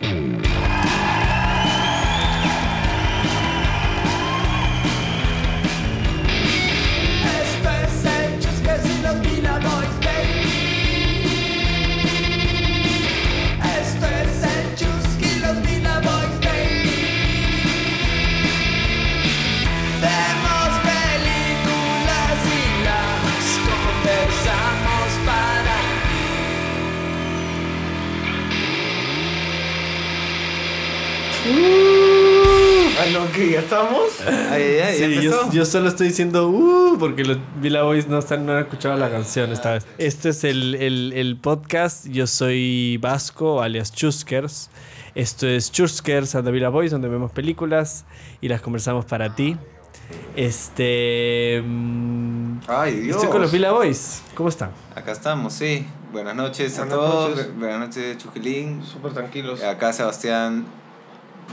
Esto yo, solo estoy diciendo uh porque los Villa Boys no, están, no han escuchado la canción esta vez. Este es el, el- el podcast. Yo soy Vasco, alias Chuskers. Esto es Chuskers and the Villa Boys, donde vemos películas y las conversamos para ti. Este. mm, Ay, Dios. Estoy con los Villa Boys. ¿Cómo están? Acá estamos, sí. Buenas noches a todos. noches. Buenas noches, Chujilín. Súper tranquilos. Acá Sebastián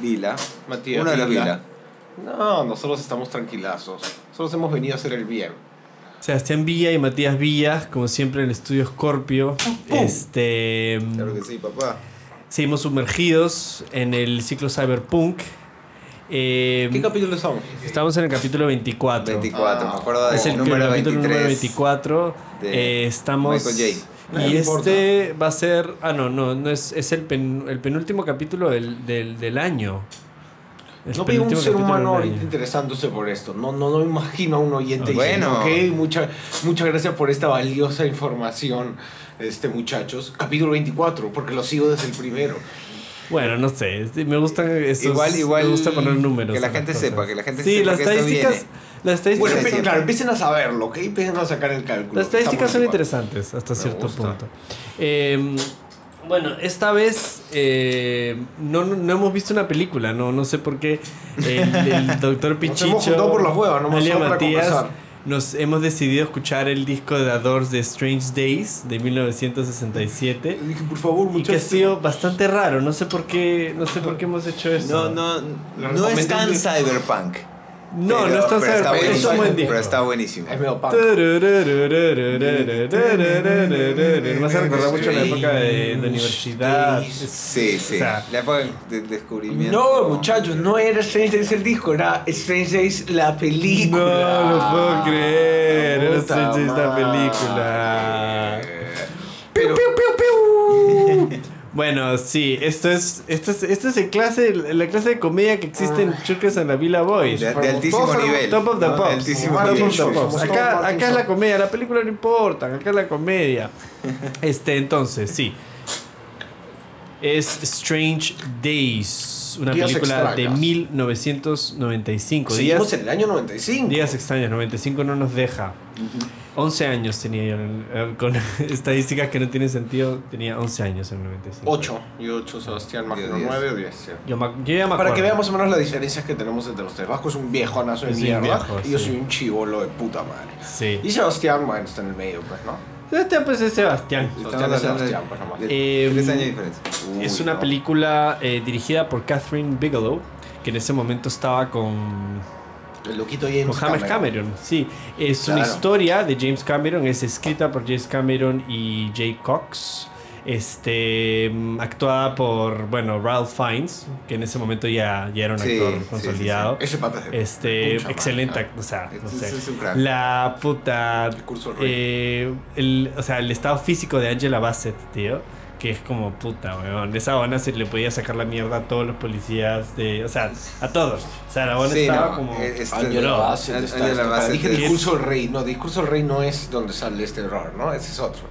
Vila. Matías. Uno de los Vila. Vila. No, nosotros estamos tranquilazos. Nosotros hemos venido a hacer el bien. Sebastián Villa y Matías Villa, como siempre en el estudio Scorpio. Este. mm, Claro que sí, papá. Seguimos sumergidos en el ciclo Cyberpunk. Eh, ¿Qué capítulo estamos? estamos en el capítulo 24. 24, Ah, me acuerdo Es del el número capítulo 23. número 24. de Eh, estamos. Michael J. Y No este va a ser. Ah, no, no, no es, es el, pen- el penúltimo capítulo del, del, del año. No veo un ser capítulo humano ahorita interesándose por esto. No, no, no imagino a un oyente Bueno. diciendo, ok, mucha- muchas gracias por esta valiosa información, este muchachos. Capítulo 24, porque lo sigo desde el primero. Bueno, no sé. Me gustan esos. Igual, igual. Me gusta poner números. Que la las gente cosas. sepa, que la gente Sí, sepa las que esto estadísticas. Las estadísticas. Bueno, sí, empe- sí. claro, empiecen a saberlo, ¿ok? Empiecen a sacar el cálculo. Las estadísticas son igual. interesantes hasta Me cierto gusta. punto. Eh, bueno, esta vez eh, no, no hemos visto una película, no, no sé por qué el, el doctor Pichicho, hemos juntado por la hueva, nomás Alia para Matías, nos hemos decidido escuchar el disco de The Doors de Strange Days de 1967 Dije, por favor, y que ha muchachos. sido bastante raro, no sé por qué, no sé por qué hemos hecho eso. No, no, no es tan cyberpunk. No, pero- no es tan pero está es un buen disco. Pero está buenísimo. Es medio punk. Me hace recordar mucho la época de, de universidad. Sí, sí. O sea, la época del descubrimiento. No, muchachos, no era Strange Days el disco, era Strange Days la película. No lo puedo creer. Era Strange Days la película. Pero, Bueno, sí, esto es, esto es, esto es el clase, la clase de comedia que existe en Churches en la Villa Boys. De, de altísimo nivel. Top of the ¿no? De Pops. altísimo Top nivel. of the Pops. Acá, acá es la comedia, la película no importa, acá es la comedia. Este, entonces, sí. Es Strange Days, una Días película de extraños. 1995. seguimos Días, en el año 95. días extraños, 95 no nos deja. 11 años tenía yo, eh, con estadísticas que no tienen sentido, tenía 11 años en el 95. 8. Y 8, Sebastián, más Yo o menos diez. 9 o 10. sí. Yo, me- yo ya me Para que veamos más o menos las diferencias que tenemos entre los tres. Vasco es un viejonazo de Es un mierda. viejo, y yo sí. soy un chivolo de puta madre. Sí. Y Sebastián, bueno, está en el medio, pues, ¿no? Este pues es Sebastián. Sebastián es Sebastián, pues, nomás. de Eh, tres años de diferencia. Uy, Es una no. película eh, dirigida por Catherine Bigelow, que en ese momento estaba con, El loquito James con James Cameron. Sí, es una historia de James Cameron, es escrita por James Cameron y Jay Cox. Este, actuada por, bueno, Ralph Fiennes, que en ese momento ya, ya era un Sí, actor sí, sí, consolidado. Ese pata es de Este, pucha excelente, madre. ac- o sea, no sé. La puta. Rey. eh, el, o sea, el estado físico de Angela Bassett, tío. Que es como puta, weón. Esa buena se le podía sacar la mierda a todos los policías de. O sea, a todos. O sea, la Sí, estaba no, como. eh, este- Angela no, Bassett Angela. Bassett Dije Discurso del Rey. No, Discurso del Rey no es donde sale este error, ¿no? Ese es otro.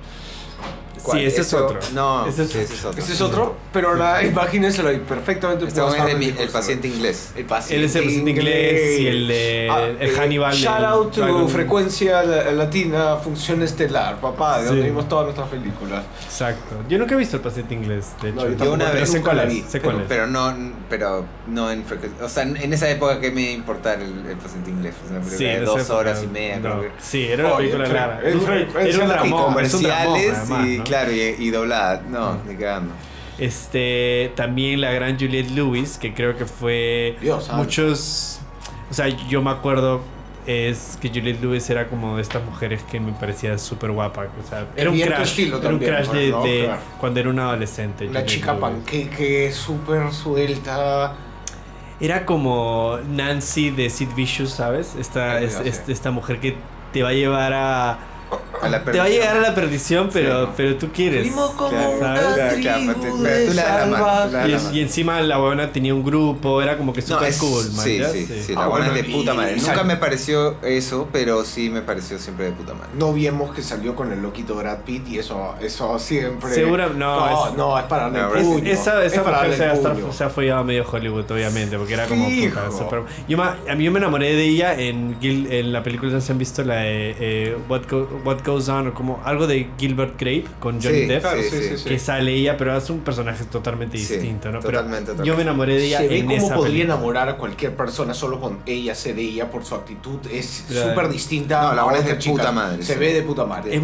Sí, ese es otro. No, Ese es sí, otro. ese es otro. Ese es otro, pero ahora imagínenselo ahí perfectamente. Este es en mi- el paciente inglés. El paciente Él es el paciente inglés y el de- el eh, Hannibal, Shout el out to Dragon- frecuencia la- latina, función estelar, papá, de Sí. donde vimos todas nuestras películas. Exacto. Yo nunca he visto el paciente inglés, de hecho. No, yo una pero vez sé nunca cuál es, vi. sé cuál Pero- es. Pero no, pero no en frecuencia. O sea, en esa época que me iba a importar el, el paciente inglés. Película de en dos esa horas y época, media, no. creo que. Sí, era una película el fre- Era un el dramón, comerciales y. claro, y, y doblada. No, ni cagando. Este, también la gran Juliette Lewis, que creo que fue Dios muchos, o sea, yo me acuerdo es que Juliette Lewis era como de estas mujeres que me parecía súper guapa. O sea, era un crash. era un crash de, ¿no? de Claro. cuando era una adolescente. Una Juliette chica Lewis. panqueque, súper suelta. Era como Nancy de Sid Vicious, ¿sabes? Esta, es- no sé. es- esta mujer que te va a llevar a. A la Te va a llegar a la perdición, pero, Sí. pero tú quieres. Como Claro, claro, claro, pero tú la mano, tú. Y, encima la buena tenía un grupo, era como que No, super es, cool, man. sí, ¿ya? sí, sí, Ah, la buena bueno, es de puta madre. y Nunca me pareció eso, pero sí me pareció siempre de puta madre. No vimos que salió con el loquito Brad Pitt y eso, eso siempre. Segura- no, no, es- no, es para No, el es- puño. Esa, es esa para mujer se estar- se ha follado medio Hollywood, obviamente, porque era como puta, super- Yo, mí yo me enamoré de ella en, Gil- en la película, no si han visto la de eh, What Goes On, o como algo de Gilbert Grape con Johnny Sí, Depp. Claro, Sí, sí, sí. sí, sí. Que sale ella, pero es un personaje totalmente Sí, distinto, ¿no? Pero totalmente, totalmente. yo me enamoré de ella Se ve en cómo esa podría película. enamorar a cualquier persona solo con ella ser ella por su actitud. Es Claro. súper distinta No, la buena es de puta chicas. madre, Se sí. ve de puta madre. Es,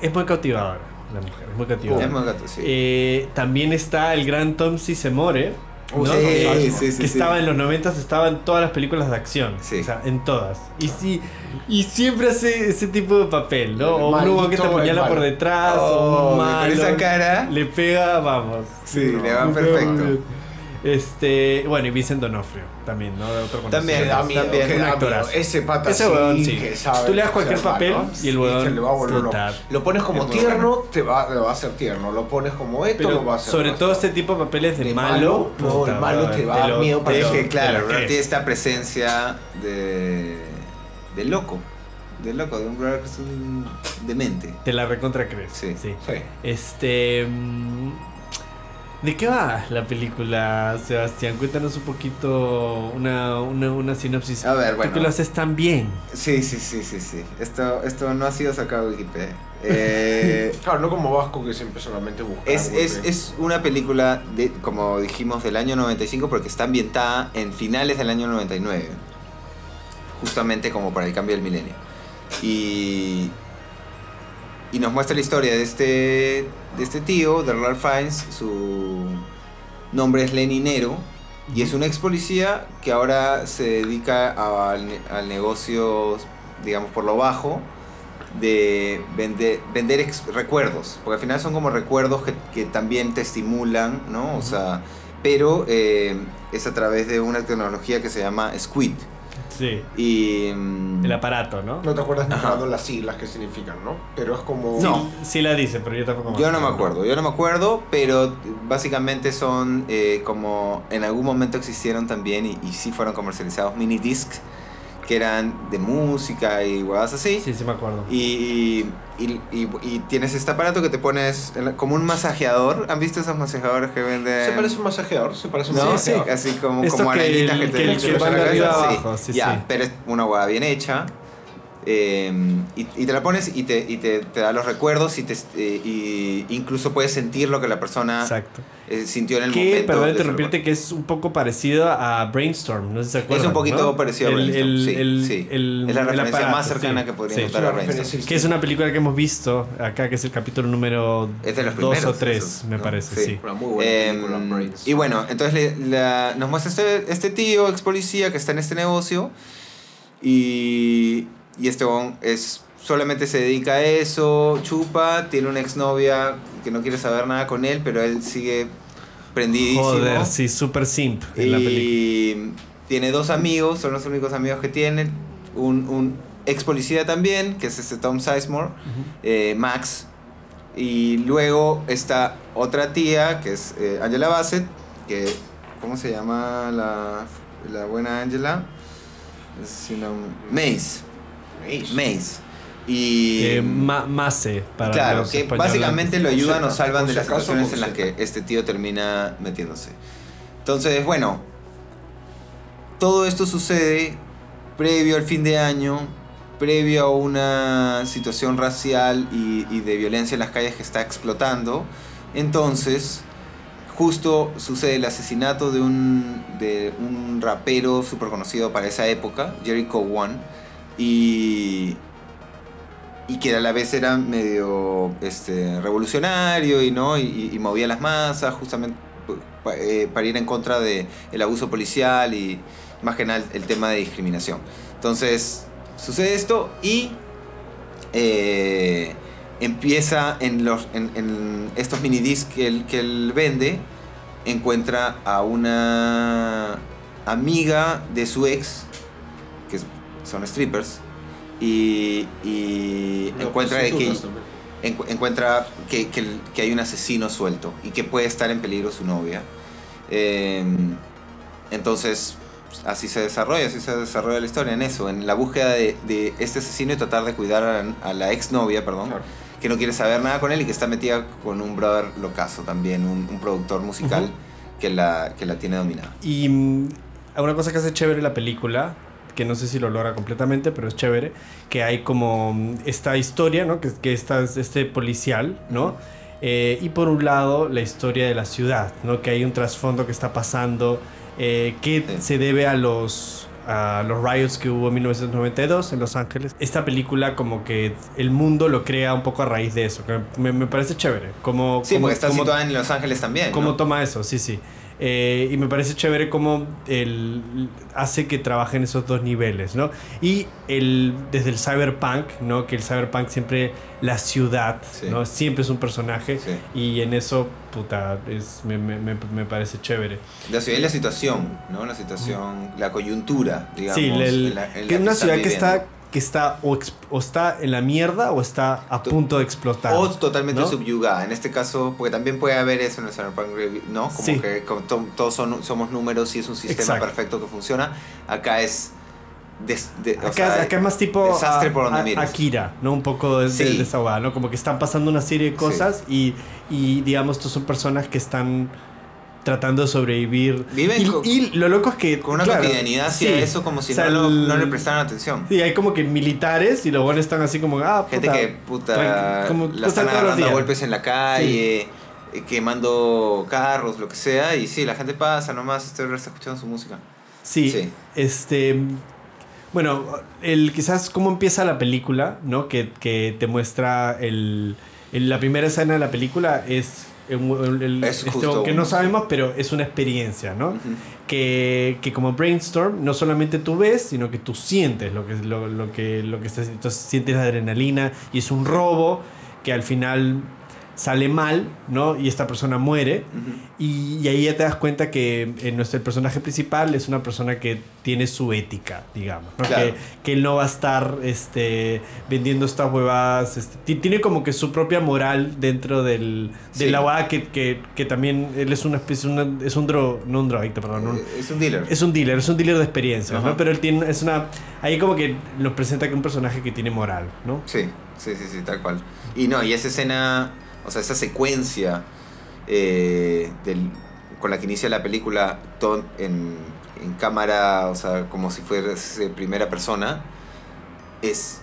es muy cautivadora la mujer, es muy cautivadora. Es muy gato, sí. Eh, también está el gran Tom Sizemore, ¿no? Sí, sí, sí, que estaba en los 90 estaba en todas las películas de acción. Sí. O sea, en todas. Y sí, y siempre hace ese tipo de papel, ¿no? O un huevón que te apuñala por detrás, o Oh, un con malo. esa cara. Le pega, vamos. Sí, le va pega perfecto. Este, bueno, y Vincent Donofrio también, ¿no? De otro También, miedo, también un actorazo. Ese pata Ese sí, sí. que sabe Tú le das cualquier papel y el huevón, le va a volver puta. Lo pones como tierno, bueno. te va, te va a hacer tierno. Lo pones como esto, Pero lo va a hacer. sobre todo este tipo de papeles de, De malo, malo, no, el malo te va a dar lo- miedo para Es lo- que claro, lo ¿no? tiene esta presencia de, de loco. De loco, de un brother que es un demente. Te la recontra crees. Sí. Sí. Este. ¿De qué va la película, Sebastián? Cuéntanos un poquito una, una, una sinopsis. A ver, Tú bueno. que lo haces tan bien. Sí, sí, sí, sí, sí. Esto, esto no ha sido sacado de Wikipedia. Eh, Claro, no como Vasco que siempre solamente busca. es, es, es una película, de, como dijimos, del año 95 porque está ambientada en finales del año 99. Justamente como para el cambio del milenio. Y, y nos muestra la historia de este, de este tío, de Ralph Fiennes. Su nombre es Lenny Nero. Y es un ex policía que ahora se dedica a- al, al negocio, digamos, por lo bajo, de vender, vender ex- recuerdos. Porque al final son como recuerdos que, que también te estimulan, ¿no? O sea, pero eh, es a través de una tecnología que se llama Squid. Sí. Y. mm, El aparato, ¿no? No te acuerdas ni Ajá. cuando las siglas que significan, ¿no? Pero es como. No. Sí, sí la dice, pero yo tampoco Yo no me acuerdo, yo no me acuerdo, pero básicamente son eh, como en algún momento existieron también y, y sí fueron comercializados mini discs que eran de música y huevadas así. Sí, sí me acuerdo. Y, y, y- y tienes este aparato que te pones como un masajeador. ¿Han visto esos masajeadores que venden? Se parece un masajeador, se parece un No, sí, masajeador. así como, Esto como que el- que te que el te que van de la arriba cabeza, abajo, sí, ya, sí. pero es una hueá bien hecha. Eh, y, y te la pones y te, y te, te da los recuerdos y, te, eh, y incluso puedes sentir lo que la persona Exacto. eh, sintió en el Que, momento. perdón interrumpirte, que es un poco parecido a Brainstorm, no sé si se acuerdan. Es un poquito ¿no? parecido a Brainstorm, el- sí, el- sí. el- es la referencia aparato, más cercana sí. que podríamos Sí. dar Es a Brainstorm. Que es una película que hemos visto acá, que es el capítulo número Es de los 2 o primeros, 3, esos, me ¿no? parece, Sí. sí. Una muy buena Eh, Brains. y bueno, entonces le- la- nos muestra este, este tío, ex policía, que está en este negocio. Y, y este bon es, solamente se dedica a eso, chupa, tiene una exnovia que no quiere saber nada con él, pero él sigue prendidísimo. Joder, sí, super simp en la película. y tiene dos amigos, son los únicos amigos que tienen. Un, un ex policía también, que es este Tom Sizemore, eh, Max. Y luego está otra tía, que es eh, Angela Bassett, que, ¿cómo se llama la, la buena Angela? Mace. Mace. Mace. Y... Eh, Ma- Mase, para Claro, los que españoles básicamente lo ayudan o salvan de las situaciones en las que este tío termina metiéndose. Entonces, bueno, todo esto sucede previo al fin de año, previo a una situación racial y, y de violencia en las calles que está explotando. Entonces, justo sucede el asesinato de un, de un rapero súper conocido para esa época, Jericho One, y, y que a la vez era medio este, revolucionario y, ¿no? y, movía las masas justamente eh, para ir en contra del el abuso policial y más que nada el, tema de discriminación. Entonces, sucede esto y eh, empieza en, los, en, estos minidiscs que él, que él vende, encuentra a una amiga de su ex, son strippers, y, y encuentra que, encuentra hay un asesino suelto y que puede estar en peligro su novia. Eh, entonces, así se desarrolla, así se desarrolla la historia en eso, en la búsqueda de, de este asesino y tratar de cuidar a, a la exnovia, perdón, Claro. que no quiere saber nada con él y que está metida con un brother locazo también, un, un productor musical que, la, que la tiene dominada. Y mm, una cosa que hace chévere la película, que no sé si lo logra completamente, pero es chévere, que hay como esta historia, ¿no? Que, que esta es este policial, ¿no? Eh, y por un lado, la historia de la ciudad, ¿no? Que hay un trasfondo que está pasando, eh, que se debe a los a los riots que hubo en 1992 en Los Ángeles. Esta película como que el mundo lo crea un poco a raíz de eso. que me, me parece chévere. Como, Sí, como- porque está como- situada en Los Ángeles también. cómo ¿no? toma eso, sí, sí. Eh, y me parece chévere cómo él hace que trabajen esos dos niveles, ¿no? Y el, desde el cyberpunk, ¿no? Que el cyberpunk siempre, la ciudad, Sí. ¿no? Siempre es un personaje. Sí. Y en eso, puta, es, me, me, me, parece chévere. La ciudad y la situación, ¿no? La situación, la coyuntura, digamos. sí, el- en la- en que es una ciudad que está, que está o, está en la mierda o está a To- punto de explotar. O totalmente ¿no? subyugada. En este caso, porque también puede haber eso en el Cyberpunk Review, ¿no? Como Sí. que como to- todos son, somos números y es un sistema Exacto. perfecto que funciona. Acá es. des- de- o Acá, sea, acá es más tipo desastre a- por donde a-. Akira, ¿no? Un poco de, Sí. de esa hueá, ¿no? Como que están pasando una serie de cosas y, y, digamos, estos son personas que están tratando de sobrevivir. Viven y, con- y lo loco es que... Con una claro, cotidianidad hacia sí. eso como si O sea, no, lo- el- no le prestaran atención. Sí, hay como que militares y los buenos están así como, ah, puta, Gente que puta como la están días. golpes en la calle, eh, quemando carros, lo que sea, y sí, la gente pasa nomás, está escuchando su música. Sí, Sí. este... Bueno, el, quizás cómo empieza la película, ¿no? Que, que te muestra el, el- La primera escena de la película es... el- el- Es este, que no sabemos, pero es una experiencia, ¿no? Que, que como brainstorm no solamente tú ves, sino que tú sientes lo que, lo, lo que, lo que estás entonces sientes la adrenalina y es un robo que al final sale mal, ¿no? Y esta persona muere Ujú. y, y ahí ya te das cuenta que eh, nuestro personaje principal es una persona que tiene su ética, digamos, ¿no? Claro. que, que él no va a estar este, vendiendo estas huevadas, este, ti- tiene como que su propia moral dentro del, de Sí. la huevada que, que, que también él es una especie, una- es un dro, no un drogadicto, perdón, un- Eh, Es un dealer. es un dealer, es un dealer de experiencias, Ajá. ¿no? Pero él tiene, es una, ahí como que nos presenta que un personaje que tiene moral, ¿no? Sí, sí, sí, sí, tal cual. Y no, y esa escena, o sea, esa secuencia eh, del, con la que inicia la película todo en, en cámara, o sea, como si fuera primera persona, es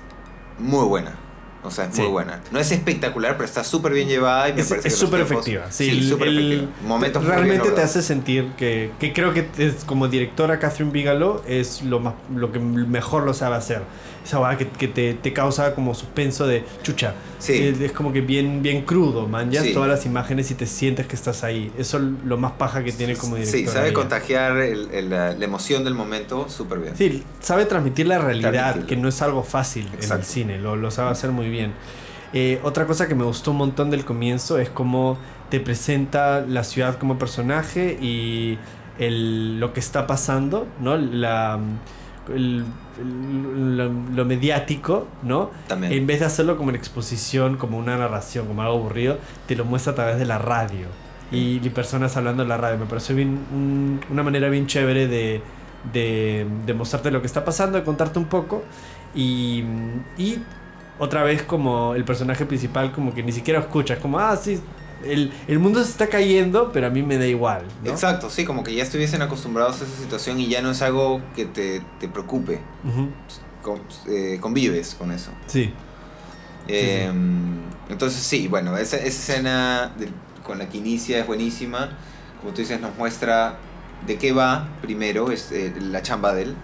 muy buena. O sea, es Sí. muy buena. No es espectacular, pero está súper bien llevada y me Es parece es súper efectiva. Sí, el- súper efectiva. Momentos realmente te hace sentir que, que creo que es, como directora Catherine Bigelow es lo, más, lo que mejor lo sabe hacer. Esa que, que te, te causa como suspenso de chucha. Sí. Es, es como que bien, bien crudo, man. Ya Sí. todas las imágenes y te sientes que estás ahí. Eso es lo más paja que tiene como directora. Sí, sabe ella. contagiar el- el- la, la emoción del momento súper bien. Sí, sabe transmitir la realidad, Transmitirlo. que no es algo fácil en el cine, lo, lo sabe hacer muy bien. Eh, otra cosa que me gustó un montón del comienzo es cómo te presenta la ciudad como personaje y el, lo que está pasando, ¿no? La, el- el- lo, lo mediático, ¿no? También. En vez de hacerlo como una exposición, como una narración, como algo aburrido, te lo muestra a través de la radio. Y, y personas hablando en la radio. Me pareció bien, un- una manera bien chévere de, de, de mostrarte lo que está pasando, de contarte un poco. Y, y otra vez como el personaje principal como que ni siquiera escucha. Es como, ah, sí, el, el mundo se está cayendo, pero a mí me da igual. ¿no? Exacto, sí, como que ya estuviesen acostumbrados a esa situación y ya no es algo que te, te preocupe. Con- eh, convives con eso. Sí. Eh, Entonces sí, bueno, esa, esa escena con la que inicia es buenísima. Como tú dices, nos muestra de qué va primero, es eh, la chamba de él.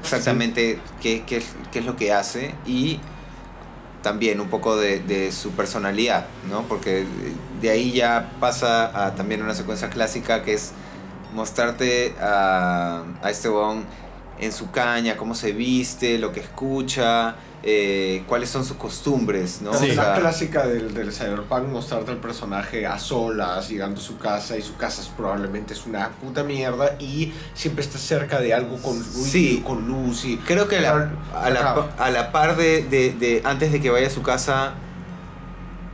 Exactamente qué, qué, qué es lo que hace y también un poco de, de su personalidad, ¿no? Porque de ahí ya pasa a también una secuencia clásica que es mostrarte a, a este bon en su caña, cómo se viste, lo que escucha, eh, cuáles son sus costumbres, ¿no? Es O la sea, clásica del, del cyberpunk mostrarte al personaje a solas, llegando a su casa y su casa es, probablemente es una puta mierda y siempre está cerca de algo con Sí. con luz y... Creo que la- a, la, Ajá. pa- a la par de, de- de- antes de que vaya a su casa,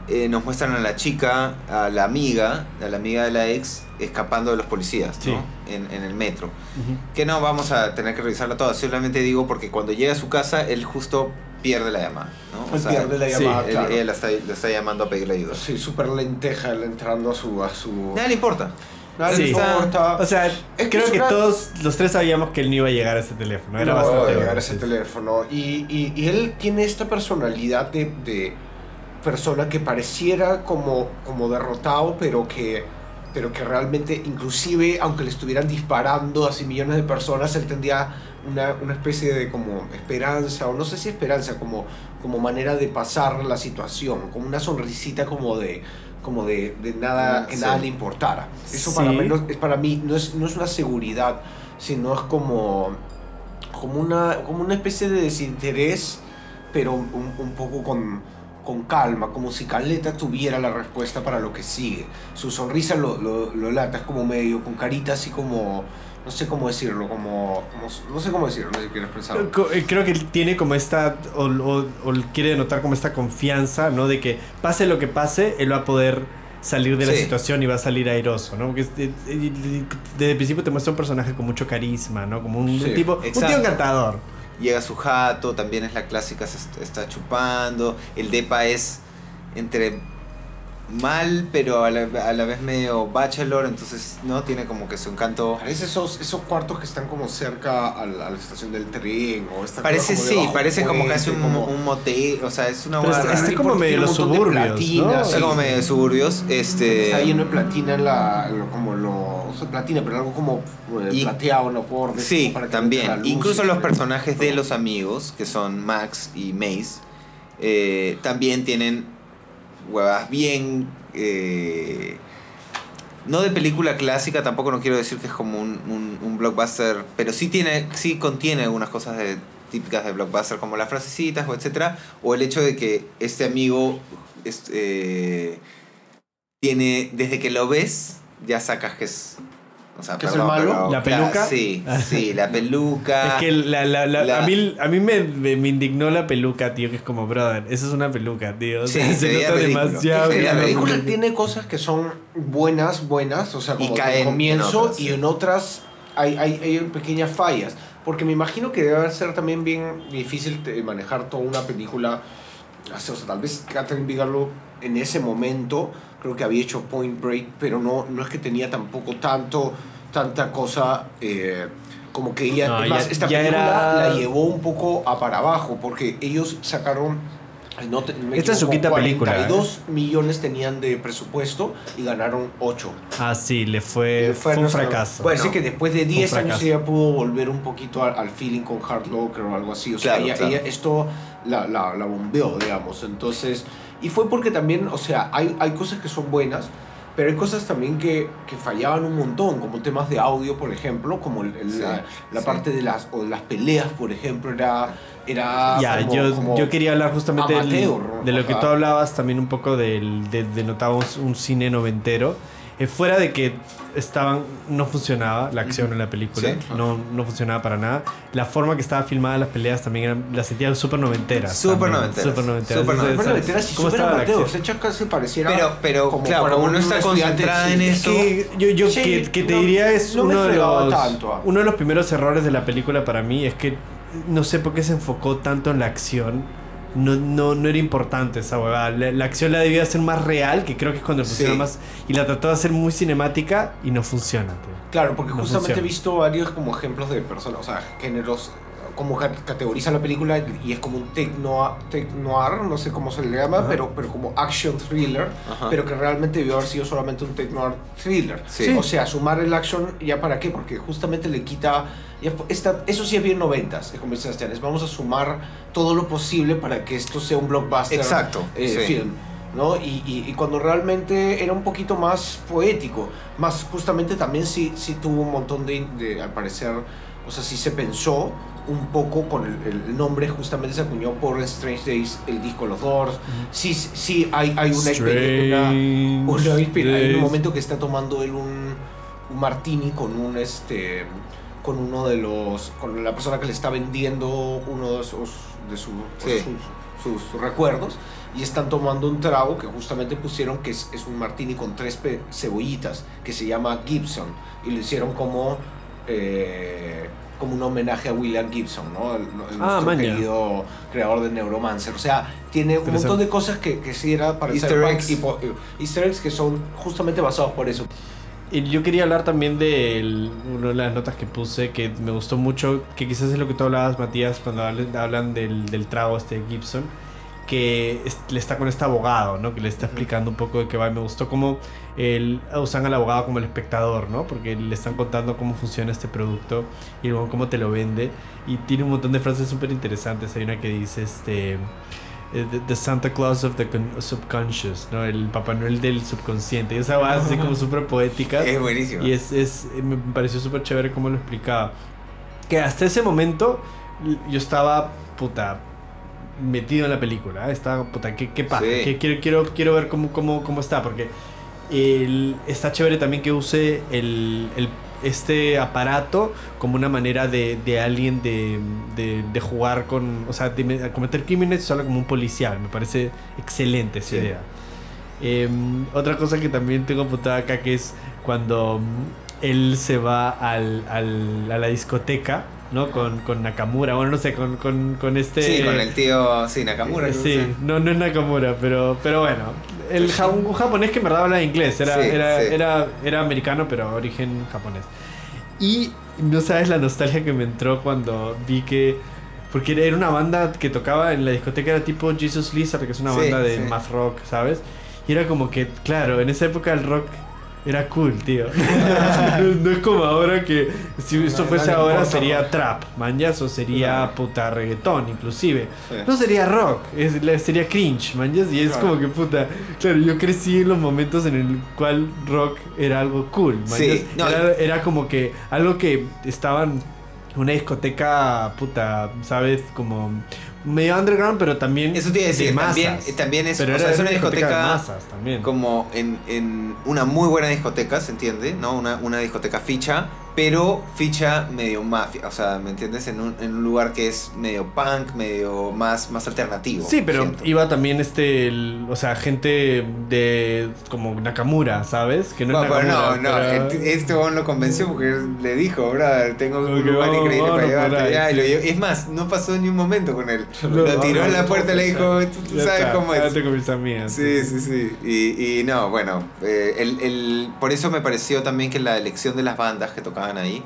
eh, nos muestran a la chica, a la amiga, a la amiga de la ex, escapando de los policías, Sí. ¿no? En, en el metro. Que no vamos a tener que revisarla toda, solamente digo porque cuando llega a su casa, él justo pierde la llamada, ¿no? Él pierde la sí, llamada, él- claro. ella la está, la está llamando a pedirle ayuda. Sí, súper lenteja él entrando a su... A su... Nada le importa. Nada le Sí. importa. O sea, que creo que una- todos los tres sabíamos que él no iba a llegar a ese teléfono. Era no bastante va a llegar a ese sí. teléfono. Y, y- y él tiene esta personalidad de, de persona que pareciera como, como derrotado, pero que, pero que realmente, inclusive, aunque le estuvieran disparando así millones de personas, él tendría una, una especie de como esperanza, o no sé si esperanza, como, como manera de pasar la situación, como una sonrisita como de como de, de nada, Ah, que sí. nada le importara. Eso Sí. para, menos, es para mí no es, no es una seguridad, sino es como, como, una, como una especie de desinterés, pero un, un poco con, con calma, como si Caleta tuviera la respuesta para lo que sigue. Su sonrisa lo, lo, lo lata, es como medio, con carita así como, no sé cómo decirlo, como, como- no sé cómo decirlo, no sé si quieres expresarlo. Eh, Creo que él tiene como esta, o, o- o quiere denotar como esta confianza, ¿no? De que pase lo que pase, él va a poder salir de la situación y va a salir airoso, ¿no? Porque eh, eh, desde el principio te muestra un personaje con mucho carisma, ¿no? Como un Sí, tipo, un tío encantador. Llega su jato, también es la clásica, se est- está chupando. El depa es entre mal, pero a la, a la vez medio bachelor, entonces, ¿no? Tiene como que su encanto. Parece esos, esos cuartos que están como cerca a la, a la estación del tren o esta Parece, como sí, parece como casi un, como- un motel, o sea, es una Pero barra. está como medio los suburbios, platina, ¿no? Está sí. como medio de suburbios, este... Está lleno de platina en la, lo- como lo, o sea, platina, pero algo como eh, Y- plateado, no por Sí, para que también. luz Incluso los personajes de los amigos, que son Max y Mace, eh, también tienen huevas bien... eh, no de película clásica, tampoco no quiero decir que es como un, un- blockbuster, pero sí, tiene, sí contiene algunas cosas típicas de blockbuster, como las frasecitas o etcétera, o el hecho de que este amigo es, eh, tiene, desde que lo ves, ya sacas que es... O sea, ¿Que es el malo? ¿La claro, peluca? Sí, sí, la peluca. Es que la, la- la- La- a mí, a mí me, me, me indignó la peluca, tío, que es como, brother, esa es una peluca, tío. O Sí, sea, se se veía nota demasiado. Se la que- película tiene cosas que son buenas, buenas, o sea, Y como caen de en comienzo otras, y sí. en otras hay, hay, hay pequeñas fallas. Porque me imagino que debe ser también bien difícil manejar toda una película. O sea, tal vez Catherine Bigelow en ese momento creo que había hecho Point Break, pero no, no es que tenía tampoco tanto, tanta cosa. eh, como que ella, No, es más, ya- esta ya película era- la llevó un poco a para abajo, porque ellos sacaron, no te- Esta es su quinta película, ¿eh? 42 millones tenían de presupuesto y ganaron 8. Ah, sí, le fue, Eh, fue, un nuestro- fracaso. Parece que después de 10 años ella pudo volver un poquito al, al feeling con Hard Locker o algo así. O sea, Claro, ella, claro. ella esto la, la, la bombeó, digamos. Entonces, y fue porque también, o sea, hay, hay cosas que son buenas, pero hay cosas también que, que fallaban un montón, como temas de audio, por ejemplo, como el- el- Sí, la, la sí. parte de las, o de las peleas, por ejemplo, era... era Ya, como- yo, como- yo quería hablar justamente del- amateur, de lo que tú hablabas también un poco del, de, de notábamos un cine noventero. Eh, fuera de que estaban, no funcionaba la acción en la película, Sí. no, no funcionaba para nada. La forma que estaba filmada las peleas también eran, las sentía súper noventeras. Súper también, noventeras, súper noventeras. súper ¿Cómo súper la amateur, acción? o sea, casi pareciera Pero, pero claro, para como un no está concentrada en eso... que yo, yo Sí, que, que te no- diría es no me uno, de los, tanto, uno de los primeros errores de la película para mí es que no sé por qué se enfocó tanto en la acción. No, no, no era importante esa huevada. La, la acción la debía hacer más real, que creo que es cuando funciona Sí. más. Y la trató de hacer muy cinemática y no funciona, tío. Claro, porque No justamente he visto varios como ejemplos de personas, o sea, géneros, como ca- categoriza la película y es como un tech noir, no sé cómo se le llama, Ajá. pero, pero como action thriller, Ajá. pero que realmente debió haber sido solamente un tech noir thriller. Sí. O sea, sumar el action, ¿ya para qué? Porque justamente le quita, ya, esta, eso sí es bien noventas, es como dice Sebastián, es vamos a sumar todo lo posible para que esto sea un blockbuster Exacto, eh, sí. film. ¿no? Y, y- y cuando realmente era un poquito más poético, más justamente también sí, sí tuvo un montón de, de, al parecer, O sea, sí se pensó un poco con el, el nombre, justamente se acuñó por Strange Days, el disco Los Doors. Sí, sí, hay, hay una, exper- una, hay un momento que está tomando él un, un martini con un este con uno de los con la persona que le está vendiendo uno de sus de Sí. sus, sus recuerdos y están tomando un trago que justamente pusieron que es, es un martini con tres cebollitas que se llama Gibson y lo hicieron como eh, como un homenaje a William Gibson, ¿no? El, el Ah, nuestro maña. querido creador de Neuromancer. O sea, tiene un montón de cosas que, que sí era para el Easter eggs. y eh, Easter eggs que son justamente basados por eso. Y yo quería hablar también de una de las notas que puse que me gustó mucho, que quizás es lo que tú hablabas, Matías, cuando hablan, hablan del, del trago este Gibson, que le está con este abogado, ¿no? Que le está explicando un poco de qué va. Y me gustó cómo el, usan al abogado como el espectador, ¿no? Porque le están contando cómo funciona este producto y luego cómo te lo vende. Y tiene un montón de frases súper interesantes. Hay una que dice, este... eh, The, Santa Claus of the con- subconscious, ¿no? El Papá Noel del subconsciente. Y esa va así como súper poética. Es buenísimo. Y es, es, me pareció súper chévere cómo lo explicaba. Que hasta ese momento yo estaba, puta, metido en la película. ¿eh? Estaba, puta, ¿qué, qué pasa? Sí. ¿Qué- quiero, quiero, quiero ver cómo, cómo, cómo está. Porque el- está chévere también que use el, el- este aparato como una manera de, de alguien de, de, de jugar con, o sea, de cometer crímenes solo como un policial. Me parece excelente esa Sí. idea. Em, otra cosa que también tengo apuntada acá que es cuando él se va al, al- a la discoteca, ¿no? Con, con Nakamura, bueno, no sé, con, con, con este... Sí, con el tío, sí, Nakamura. que Sí, no, no es Nakamura, pero, pero bueno. El ja- un japonés que en verdad habla inglés, era, Sí, era, sí. Era, era americano, pero origen japonés. Y no sabes la nostalgia que me entró cuando vi que. Porque era- era una banda que tocaba en la discoteca, era tipo Jesus Lizard, que es una Sí, banda de math rock, ¿sabes? Y era como que, claro, en esa época el rock era cool, tío. no, es como ahora que si esto fuese no ahora sería trap, manjas, o sería puta reggaetón, inclusive. Sí. No sería rock, es, sería cringe, manjas. Y es Claro. como que puta. Claro, yo crecí en los momentos en el cual rock era algo cool, manjas. Sí, no, era, era como que algo que estaban una discoteca, puta, ¿sabes? Como medio underground, pero también. Eso iba a decir, de también, es, Pero o sea, es una de discoteca, masas también. como en, en una muy buena discoteca, ¿se entiende? ¿No? Una, una discoteca ficha, pero ficha medio mafia, o sea, ¿me entiendes? En un, en un lugar que es medio punk, medio más, más alternativo. Sí, pero siento. iba también este, el- o sea, gente de como Nakamura, ¿sabes? Que no Bueno, es no, Nakamura. no, pero- el- este lo convenció porque le dijo, brother, tengo un Ok, lugar increíble para llevarte allá", y lo sí. llevó- Es más, no pasó ni un momento con él. Lo, lo tiró en la puerta y le dijo, tú, tú Ya sabes está, cómo es. con mis amigas. Sí, sí, sí. Y, y no, bueno, eh, el, el- por eso me pareció también que la elección de las bandas que tocaban ahí,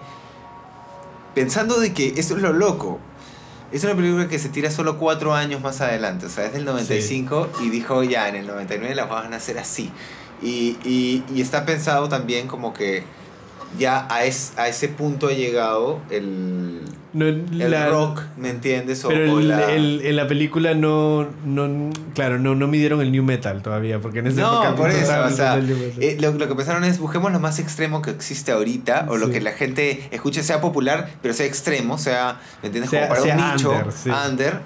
pensando de que eso es lo loco. Es una película que se tira solo cuatro años más adelante, o sea, es del 95 y dijo ya, en el 99 las van a hacer así. Y, y, y está pensado también como que ya a, es, a ese punto ha llegado el, No, el la- rock, ¿me entiendes? O, Pero o el- la- el- en la película no, no claro, no, no midieron el new metal todavía, porque en esa No, época por eso, o sea, eh, lo, lo que pensaron es busquemos lo más extremo que existe ahorita, o lo que la gente escuche sea popular, pero sea extremo, sea, ¿me entiendes? Sea- como para un nicho, under, sí. under,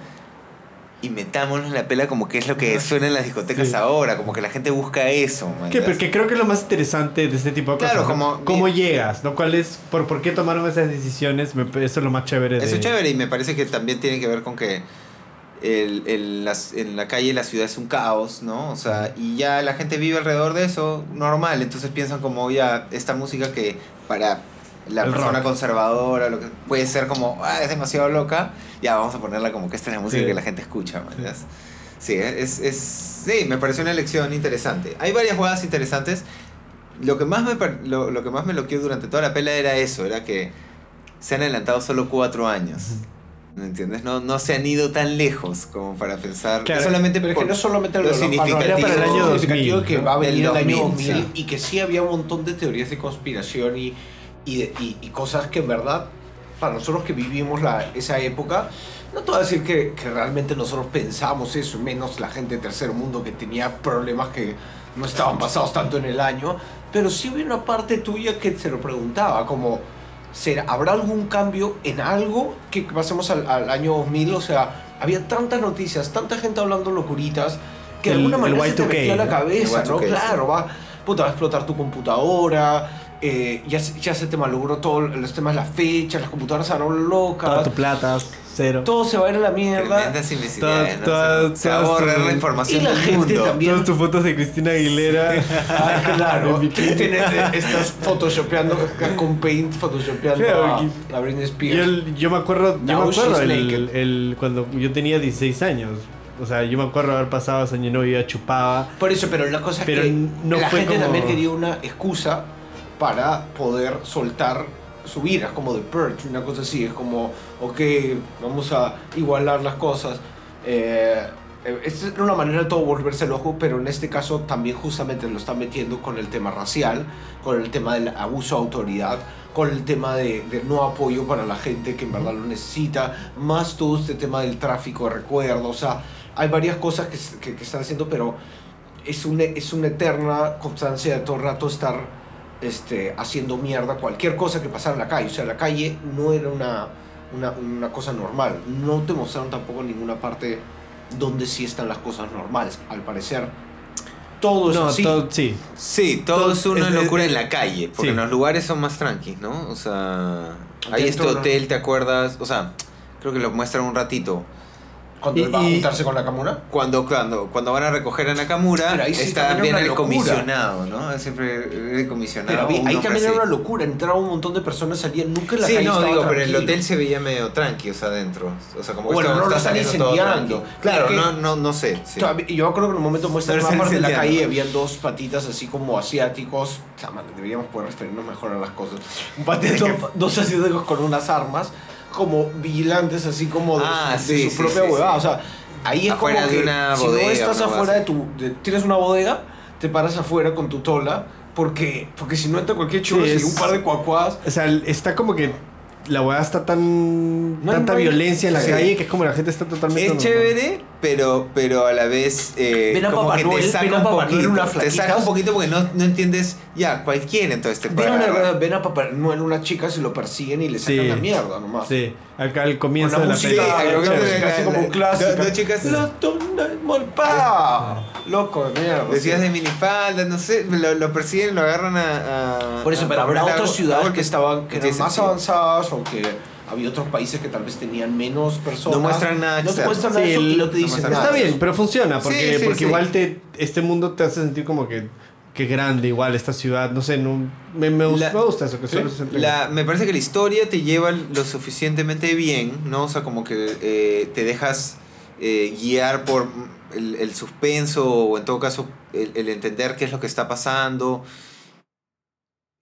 y metámoslo en la pela como que es lo que suena en las discotecas Sí. ahora, como que la gente busca eso, ¿me Que, porque creo que es lo más interesante de este tipo de Claro, cosas. ¿no? como- ¿Cómo llegas? ¿no? ¿Cuál es, por, ¿Por qué tomaron esas decisiones? Me- eso es lo más chévere de... Eso es chévere y me parece que también tiene que ver con que el, el- las- en la calle la ciudad es un caos, ¿no? O sea, y ya la gente vive alrededor de eso normal, entonces piensan como ya esta música que para la El persona rock. conservadora lo que puede ser como, ah, es demasiado loca, ya vamos a ponerla como que esta es la música Sí. que la gente escucha. Sí, es, es, sí, me pareció una elección interesante. Hay varias jugadas interesantes. Lo que más me, lo, lo que más me loqueó durante toda la pela era eso, era que se han adelantado solo cuatro años. ¿Me entiendes? No, no se han ido tan lejos como para pensar. Claro, solamente Pero es que no solamente lo lo significativo. era para el año Lo 2000, significativo que va a venir Del el año 2000, 2000 sí. y que sí había un montón de teorías de conspiración y, y, de- y- y cosas que en verdad para nosotros que vivimos la, esa época no te voy a decir que, que realmente nosotros pensamos eso menos la gente de tercer mundo que tenía problemas que no estaban basados tanto en el año pero sí había una parte tuya que se lo preguntaba como ¿será, ¿habrá algún cambio en algo que pasemos al, al año 2000? O sea, había tantas noticias, tanta gente hablando locuritas, que de alguna manera se te Y2K, metía a la cabeza, ¿no? Y2K, Claro, va, puta, va a explotar tu computadora, eh, ya, se- ya se te malogró todo, los temas, las fechas, las computadoras se van a volver locas, Toda tu plata, cero. todo se va a ir a la mierda. Imbecilidades, ¿no? Todas- Se va a todas borrar la Y información la del gente mundo. también. Todas tus fotos de Cristina Aguilera. Ah, claro. Tienes, estás photoshopeando con Paint, photoshopeando Claro, a, a Britney Yo, Spears. yo me acuerdo, yo Now me acuerdo el, naked. el- cuando yo tenía 16 años. O sea, yo me acuerdo haber pasado ese año novia, chupaba. Por eso, pero la cosa Pero es que no la fue gente como- también quería una excusa para poder soltar su ira, es como de Purge, una cosa así, es como, ok, vamos a igualar las cosas. Eh, eh, es una manera de todo volverse loco, pero en este caso también justamente lo están metiendo con el tema racial, con el tema del abuso de autoridad, con el tema de, de no apoyo para la gente que en verdad lo necesita, más todo este tema del tráfico de recuerdos, o sea, hay varias cosas que, que- que están haciendo, pero es una, es una eterna constancia de todo el rato estar este, haciendo mierda cualquier cosa que pasara en la calle. O sea, la calle no era una, una, una cosa normal. No te mostraron tampoco en ninguna parte donde sí están las cosas normales. Al parecer, todo es No, así. todo, sí. Sí, todo Todo es una es- es- locura en la calle, porque sí. en los lugares son más tranquis, ¿no? O sea, hay este hotel, ¿te acuerdas? O sea, creo que lo muestran un ratito. Cuando Y- él va a juntarse con la Kamura. Cuando, cuando, cuando van a recoger a Nakamura, ahí sí está también el locura. comisionado, ¿no? Siempre el comisionado. Pero ahí, también era una locura. Entraba un montón de personas, salían. Nunca en la Sí, calle no, estaba digo, pero el tranquilo. hotel se veía medio tranqui, o sea, adentro. O sea, como Bueno, no lo están saliendo todo incendiando. tranqui. Claro, que- no, no, no sé. sí. Yo acuerdo que en un momento No lo una parte de la calle habían dos patitas así como asiáticos. O sea, man, deberíamos poder referirnos mejor a las cosas. Un patito, dos asiáticos con unas armas, como vigilantes, así como de, Ah, su, de sí, su sí, propia sí, huevada. sí. O sea, ahí es Afuera como de que una si no bodega, estás una afuera de tu. de- tienes una bodega, te paras afuera con tu tola. Porque, porque si no entra cualquier chulo Sí, y un par de cuacuas. O sea, está como que la weá está tan. No tanta violencia en la sí. calle que es como la gente está totalmente. Es chévere, pero, pero a la vez eh, Ven a como Papá que Noel, te saca ven a un poquito. unas te saca un poquito porque no, no entiendes, ya, cualquiera entonces te Ven, una- ven a Papá Noel unas chicas y lo persiguen y le sacan Sí. la mierda nomás. Sí, acá al comienzo de la la música, película. Sí, la algo que- música así como clásica. Dos- chicas- La tonda es molpa. Loco de mierda. Decías sí. de minifalda, no sé, lo, lo persiguen, lo agarran a. a- Por eso, a- pero a- habrá otras ciudades que estaban que eran más avanzadas o que había otros países que tal vez tenían menos personas. No muestran nada No te muestran nada Sí, y no te no dicen muestran nada. Está bien, pero funciona, porque, Sí, sí, porque sí. igual te, este mundo te hace sentir como que, que grande, igual esta ciudad, no sé, no, me, me, gusta, La- me gusta eso, que solo se centra en- La, me parece que la historia te lleva lo suficientemente bien, ¿no? O sea, como que eh, te dejas eh, guiar por el, el suspenso o en todo caso el, el entender qué es lo que está pasando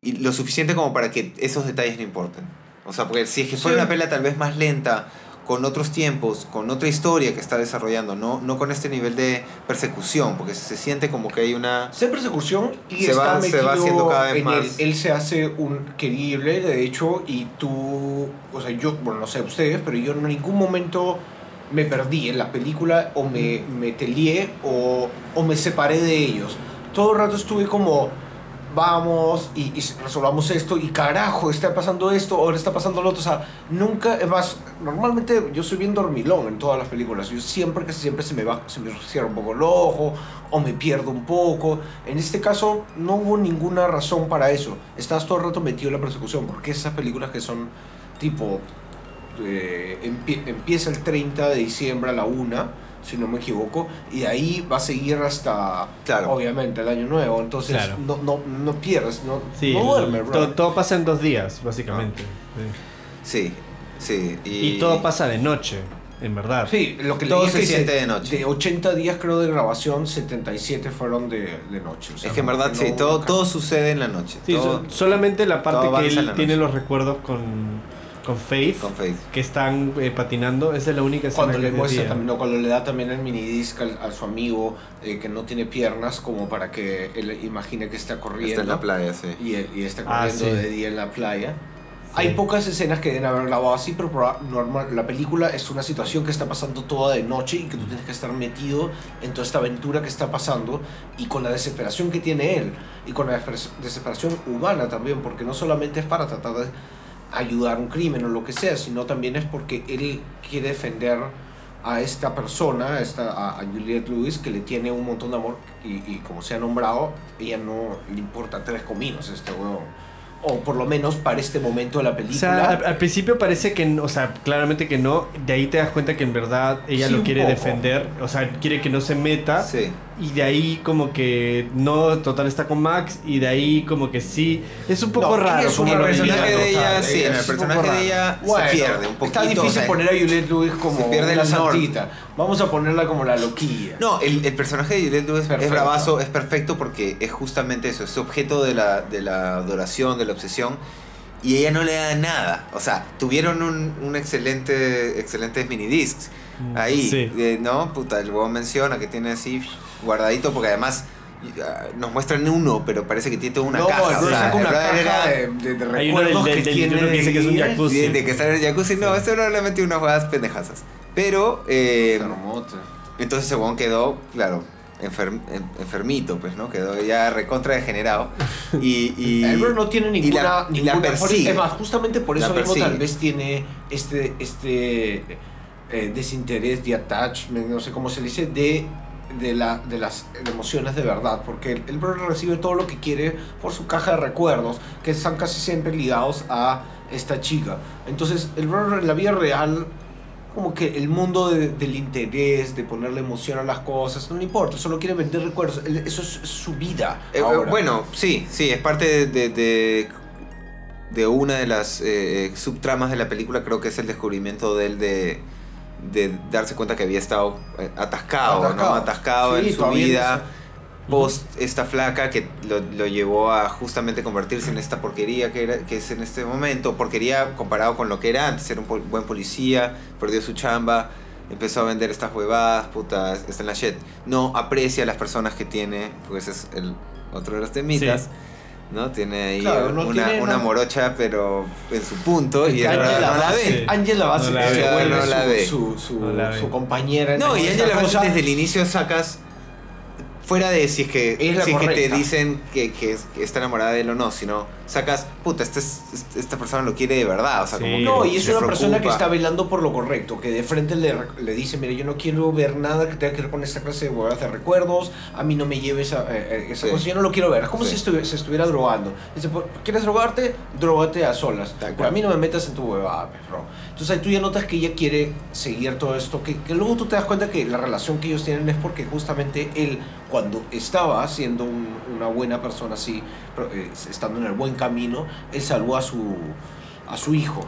y lo suficiente como para que esos detalles no importen. O sea, porque si es que fuera Sí. una pela tal vez más lenta, con otros tiempos, con otra historia que está desarrollando, no, no con este nivel de persecución, porque se siente como que hay una... Ser persecución y Se está va- se va haciendo cada vez en más. él. Él se hace un querible, de hecho, y tú, o sea, yo, bueno, no sé ustedes, pero yo en ningún momento me perdí en la película o me, me telié o, o me separé de ellos. Todo el rato estuve como, vamos y, resolvamos esto y carajo, está pasando esto, ahora está pasando lo otro. O sea, nunca, más, normalmente yo soy bien dormilón en todas las películas. Yo siempre, casi siempre se me va, se me cierra un poco el ojo o me pierdo un poco. En este caso no hubo ninguna razón para eso. Estás todo el rato metido en la persecución porque esas películas que son tipo, eh, empie- empieza el 30 de diciembre a la una si no me equivoco, y de ahí va a seguir hasta, Claro. obviamente, el año nuevo. Entonces, Claro. no, no, no pierdes, no, Sí, no duermes, bro. todo, todo pasa en dos días, básicamente. Sí, sí. Y, Y, todo pasa de noche, en verdad. Sí, lo que Todo es se que siente de noche. De 80 días, creo, de grabación, 77 fueron de, de noche. o sea, Es que en verdad sí, no- todo, todo sucede en la noche. Sí, todo so- solamente la parte que él la tiene los recuerdos con, con Faith, con Faith. que están eh, patinando, esa es la única escena Cuando que le muestra también, no, cuando le da también el minidisc al- a su amigo eh, que no tiene piernas, como para que él imagine que está corriendo. Está en la playa, sí. y, y está Ah, corriendo sí. de día en la playa. Sí. Hay pocas escenas que deben haber grabado así, pero normal, la película es una situación que está pasando toda de noche y que tú tienes que estar metido en toda esta aventura que está pasando y con la desesperación que tiene él y con la desesper- desesperación humana también, porque no solamente es para tratar de ayudar un crimen o lo que sea, sino también es porque él quiere defender a esta persona, a, esta, a, Juliette Lewis, que le tiene un montón de amor y, y como se ha nombrado, ella no le importa tres cominos a este huevón. O por lo menos para este momento de la O película. sea, al, al principio parece que, no- o sea, claramente que no. De ahí te das cuenta que en verdad ella Sí, lo quiere poco. defender. O sea, quiere que no se meta. Sí. Y de ahí como que no, total está con Max. Y de ahí como que sí. Es un poco No, raro. es como el personaje de ella, total, sí, el es personaje de ella se pierde un poquito. Está difícil o sea, poner a Juliette Lewis como se pierde honor. santita. Vamos a ponerla como la loquilla. No, el, el personaje de Juliette Lewis es Perfecto. bravazo, es perfecto porque es justamente eso, es objeto de la, de la adoración, de la obsesión, y ella no le da nada. O sea, tuvieron un, un excelente, excelentes minidiscs Mm, ahí, sí. eh, ¿no? Puta, el huevón menciona que tiene así guardadito porque además ah, nos muestran uno, pero parece que tiene toda una no, caja. o sea, una caja era- de, de- de Hay uno del, que del tiene que dice que es un de- jacuzzi. de, que está en el jacuzzi, no, este bro le metió unas jugadas pendejazas. Pero, eh, entonces ese huevón quedó, claro, enfer- en- enfermito, pues, ¿no? Quedó ya recontra degenerado. Y, y, El bro no tiene y ninguna, la, y la ninguna persigue. Es más, justamente por La eso mismo tal vez tiene este, este eh, desinterés, de attachment, no sé cómo se dice, de, de, la, de las emociones de verdad. Porque el, el bro recibe todo lo que quiere por su caja de recuerdos, que están casi siempre ligados a esta chica. Entonces, el bro en la vida real como que el mundo de- del interés, de ponerle emoción a las cosas, no le importa, solo quiere vender recuerdos. Eso es su vida. Eh, eh, bueno, sí, sí, es parte de, de, de- de una de las eh, subtramas de la película, creo que es el descubrimiento de él de, de darse cuenta que había estado atascado, Atascado. ¿no? Atascado Sí, en su vida. no Post esta flaca que lo, lo llevó a justamente convertirse en esta porquería que, era, que es en este momento. Porquería comparado con lo que era antes. Era un pol- buen policía, perdió su chamba, empezó a vender estas huevadas, puta, está en la shit. No aprecia a las personas que tiene, porque ese es el otro de los temitas. Sí. ¿no? Tiene ahí Claro, no una, tiene una morocha, pero en su punto, y Angela no la Bassett- ve. Angela Bassett se vuelve su-. Su, su, No la ve. su compañera. en No, y Angela Bassett desde el inicio sacas. Fuera de si es que, Es si es que te dicen que, que está enamorada de él o no, sino sacas, puta, este es- este- esta persona lo quiere de verdad. O sea, Sí. como que No, y es una persona que preocupa. está velando por lo correcto, que de frente le, le dice, mire, yo no quiero ver nada que tenga que ver con esta clase de huevadas de recuerdos, a mí no me lleves a eh, eh, esa Sí. cosa, yo no lo quiero ver, es como Sí. si estuvi- se estuviera drogando. Dice, "Pues, ¿quieres drogarte? Drogate a solas, pero a mí no me metas en tu huevada, bro. Entonces ahí tú ya notas que ella quiere seguir todo esto, que, que luego tú te das cuenta que la relación que ellos tienen es porque justamente él, cuando estaba siendo un- una buena persona así, pero, eh, estando en el buen camino, él salvó a su, a su hijo.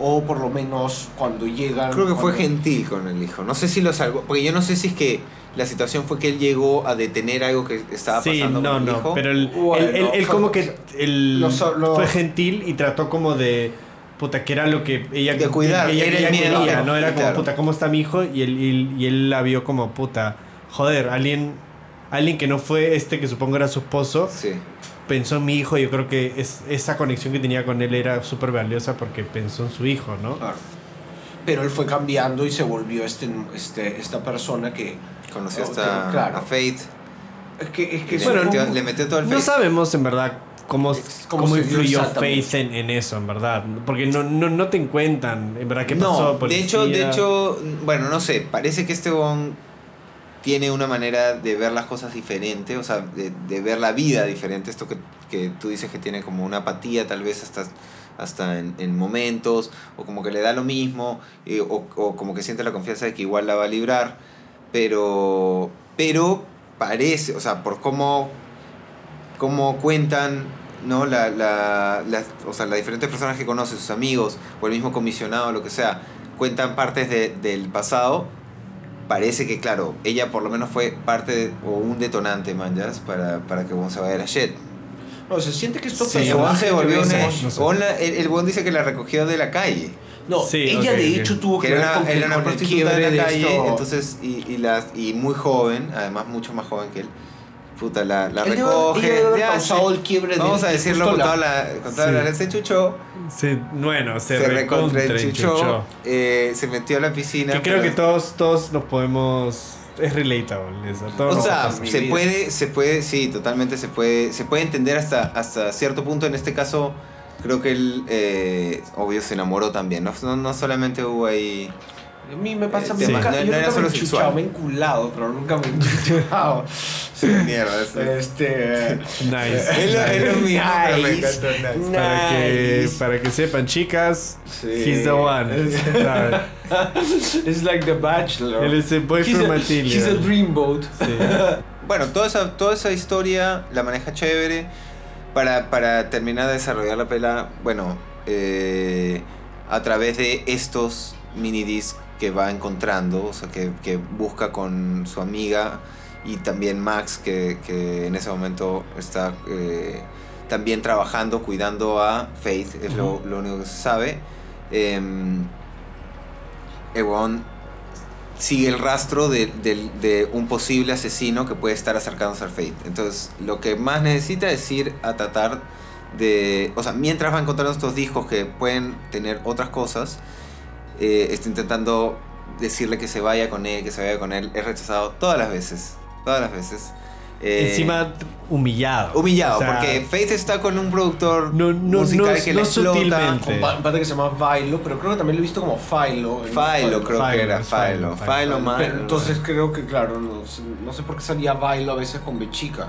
O por lo menos cuando llegan... Creo que fue gentil con el hijo. No sé si lo salvó. Porque yo no sé si es que la situación fue que él llegó a detener algo que estaba Sí, pasando no, con el no, hijo. pero él, Bueno, él- él- él como que él fue gentil y trató como de puta que era lo que ella De cuidar, ella, era ella el miedo, quería, claro, no era como puta cómo está mi hijo y él, y, y él la vio como puta joder alguien alguien que no fue este que supongo era su esposo Sí. Pensó en mi hijo yo creo que es, esa conexión que tenía con él era súper valiosa porque pensó en su hijo no Claro. Pero él fue cambiando y se volvió este, este, esta persona que... Conoció Oh, hasta claro. a Faith. Es que, es que le, un- metió, le metió todo el no Faith. sabemos en verdad cómo, cómo cómo influyó. Faith en, en eso en verdad porque no, no, no te encuentran en verdad qué pasó No, de hecho, de hecho, bueno, no sé, parece que este bon tiene una manera de ver las cosas diferente, o sea, de, de ver la vida diferente, esto que, que tú dices que tiene como una apatía tal vez hasta, hasta en, en momentos, o como que le da lo mismo, eh, o, o como que siente la confianza de que igual la va a librar, pero, pero parece, o sea, por cómo, cómo cuentan ¿no? La, la, las, o sea, las diferentes personas que conoce, sus amigos, o el mismo comisionado, lo que sea, cuentan partes de- del pasado, parece que, claro, ella por lo menos fue parte de- o un detonante, man, ¿ya? Para, para que Bon se vaya a la Jet. No, se siente que esto Sí, se volvió una- no sé. Bon la- el, el Bon dice que la recogió de la calle. No, Sí, ella de hecho tuvo que, Que ver era con, una, que- era una con el prostituta de la de calle, esto. entonces, y, y, las, y muy joven, además mucho más joven que él. Puta, la, recoge. ya, causado sí. el quiebre de- Vamos a de decirlo con la- toda la, con toda Sí. la se chuchó. Se- bueno, se, se recontra eh, se metió a la piscina. Que creo pero- que todos, todos nos podemos. Es relatable eso. Todos O sea, se vida. puede, se puede, sí, totalmente se puede, se puede entender hasta, hasta cierto punto. En este caso, creo que él, eh, obvio, se enamoró también. No, no, no solamente hubo ahí... A mí me pasa, Sí. nunca, No- yo no era nunca solo me sexual. me he enculado, pero nunca me he enchuchado. Sí, mierda, eso. Este... Nice. Es lo- es lo mismo, pero me Nice. encantó, nice. Para que, para que sepan, chicas, Sí. he's the one. It's like The Bachelor. Él es el He's boyfriend a, material. he's a dreamboat. Sí. Bueno, toda esa, toda esa historia la maneja chévere. Para, para terminar de desarrollar la pela, bueno, eh, a través de estos mini discs que va encontrando, o sea, que, que busca con su amiga y también Max, que, que en ese momento está eh, también trabajando, cuidando a Faith, es lo, lo único que se sabe. Huevón sigue el rastro de, de un posible asesino que puede estar acercándose al Fate. Entonces, lo que más necesita es ir a tratar de... O sea, mientras va encontrando estos discos que pueden tener otras cosas, eh, está intentando decirle que se vaya con él, que se vaya con él. Es rechazado todas las veces. Todas las veces. Eh, Encima humillado. Humillado, O sea, porque Faith está con un productor No- no- musical no- que no le explota. Un pa- un pata que se llama Philo, pero creo que también lo he visto como Philo. Philo, creo Philo, que era. Philo. Philo, Philo, Philo. man. Pero entonces creo que, claro, no, sé- no sé por qué salía Philo a veces con B chica.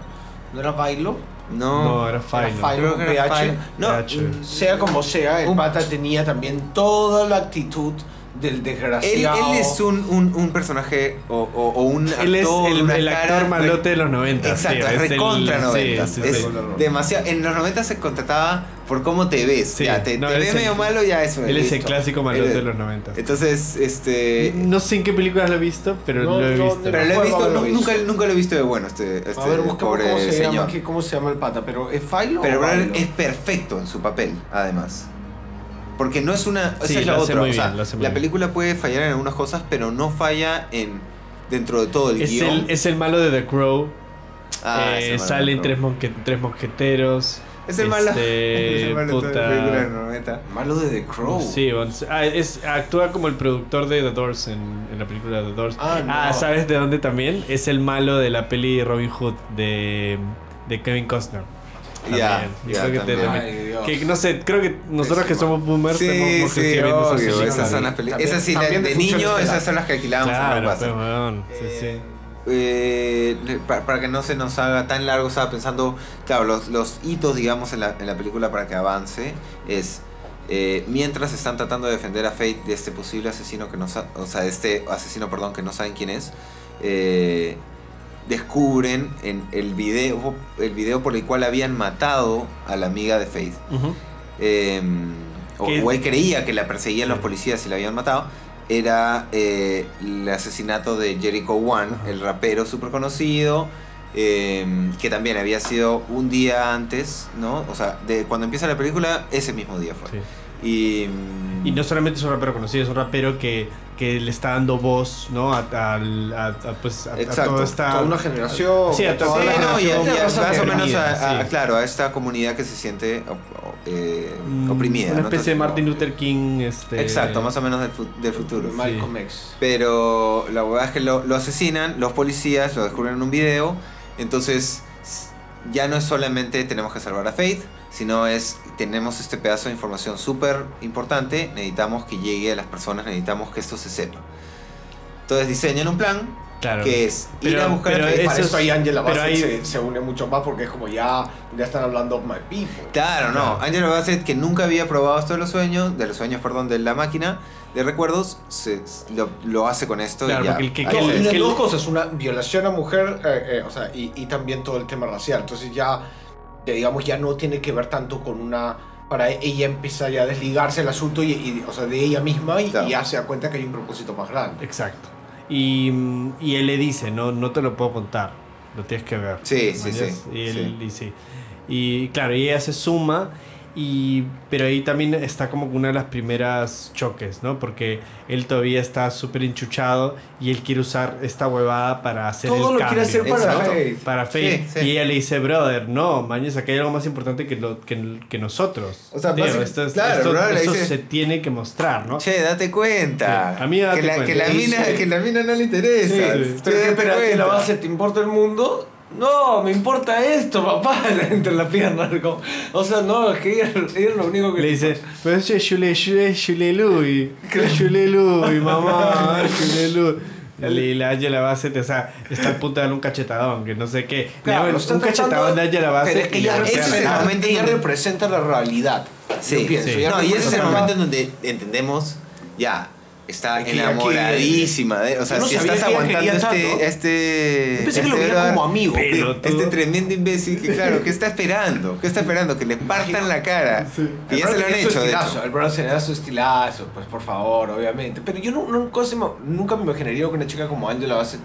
¿No era Philo? No. No, era Philo. Philo. Creo que era PH. Philo. No, PH. mm, Sea como sea, el Un- pata tenía también toda la actitud del Él, desgraciado. él es un, un, un personaje o, o, o un actor. Él es el, una el cara actor malote de los 90. Exacto, sí, es el- recontra sí, 90. sí, es sí. demasiado. En los 90 se contrataba por cómo te ves. Sí, ya, te, no, te ves el- medio malo, ya eso. Él es el clásico malote Él- de los 90. Entonces, este. No sé en qué películas lo he visto, pero No, lo he visto. pero lo he visto, nunca, nunca lo he visto de bueno, este, este a ver, buscamos pobre cómo se, señor. llama, cómo se llama el pata, pero ¿es Philo Pero Philo? es perfecto en su papel, además. Porque no es una. Esa Sí, es la lo hace otra. muy o sea, bien, lo hace muy la bien. película puede fallar en algunas cosas, pero no falla en. dentro de todo el es, guion. el, es el malo de The Crow. Ah, Eh, malo salen tres, monque- tres mosqueteros. Es el malo. Este, es el malo de la puta. película de los 90. Malo de The Crow. Sí, ah, es, actúa como el productor de The Doors en, en la película The Doors. Ah, no. ¿sabes de dónde también? Es el malo de la peli Robin Hood de, de Kevin Costner. Ya, ya, creo que que no sé, creo que nosotros que somos boomers Sí, tenemos sí, que obvio. Esas son las películas. También- Esas sí, la- de de niño, esas son las que alquilábamos en Claro, la pues, base. weón. Sí, sí. Eh, para, que no se nos haga tan largo, estaba pensando, claro, los, los hitos, digamos, en la, en la película para que avance es, eh, mientras están tratando de defender a Fate de este posible asesino que no o sea, este asesino, perdón, que no saben quién es, eh, descubren en el video, el video por el cual habían matado a la amiga de Faith. Eh, o, o él creía que la perseguían los policías y la habían matado, era eh, el asesinato de Jericho One, el rapero súper conocido, eh, que también había sido un día antes, ¿no? O sea, de cuando empieza la película, ese mismo día fue. Y, Y no solamente es un rapero conocido, es un rapero que, que le está dando voz, ¿no? A, a- a, pues, a, a Exacto. toda esta... Toda una generación. Sí, a toda Sí, la no, generación y más o menos oprimida, a, a- sí. claro, a esta comunidad que se siente op- eh, Mm, oprimida. Una ¿no? especie de Entonces, Martin Luther King. Este, Exacto, más o menos del, fu- del futuro. Malcolm X. Pero la verdad es que lo, lo asesinan, los policías lo descubren en un video, entonces ya no es solamente tenemos que salvar a Faith, sino es tenemos este pedazo de información súper importante, necesitamos que llegue a las personas, necesitamos que esto se sepa. Entonces diseñan un plan Claro. que es ir Pero- a buscar pero a Faith. eso Para es- eso ahí Angela Bassett hay- se, se une mucho más porque es como ya, ya están hablando of my people. Claro, no. Angela Bassett, que nunca había probado esto de los sueños, de los sueños, perdón, de la máquina de recuerdos, se, lo, lo hace con esto Claro, y ya. porque el que- Ahí que el- que dos cosas, una violación a mujer, eh, eh, o sea, y, y también todo el tema racial. Entonces ya, digamos, ya no tiene que ver tanto con una... Para ella empieza ya a desligarse el asunto y, y, o sea, de ella misma y, Claro. y ya se da cuenta que hay un propósito más grande. Exacto. Y, y él le dice, no, no te lo puedo contar, lo tienes que ver. Sí, sí, sí, Y, él, sí. y sí. Y claro, y ella se suma, y, pero ahí también está como una de las primeras choques, ¿no? Porque él todavía está súper enchuchado y él quiere usar esta huevada para hacer Todo el lo cambio. quiere hacer para. Faith. Para Faith. Sí, sí. Y ella le dice, brother, no, mañana aquí hay algo más importante que, lo, que, que nosotros. O sea, Tío, esto, es- claro, esto- esto dice- se tiene que mostrar, ¿no? Che, date cuenta. Sí, a mí date que la, cuenta. Que la, mina, que la mina no le interesa. Sí, sí. Che, Pero, espera, ¿que la base te importa el mundo? No, me importa esto, papá, entre la pierna. como- O sea, no, es que ella, ella es lo único que Le dice, pero es Shule, Shule, Shule Louis. Shule Louis, mamá, Shule Louis. Y la Angela Bassett, o sea, está al punto de darle un cachetadón, que no sé qué. Claro, Le un cachetadón de Angela pero es Bassett. que ella, ese es la el momento ella representa la realidad. Sí, yo pienso. sí. No, y ese es el momento en donde entendemos, ya, está enamoradísima de, o sea, no si estás que aguantando este, este, pensé que este lo veía brother, como amigo. Pero tú- este tremendo imbécil que claro, ¿qué está esperando? ¿Qué está esperando? Que le partan la cara. Y El ya se lo han hecho, de estilazo, hecho. El brother se le da su estilazo, pues por favor, obviamente. Pero yo no, nunca, se me, nunca me imaginaría que una chica como Angela Bassett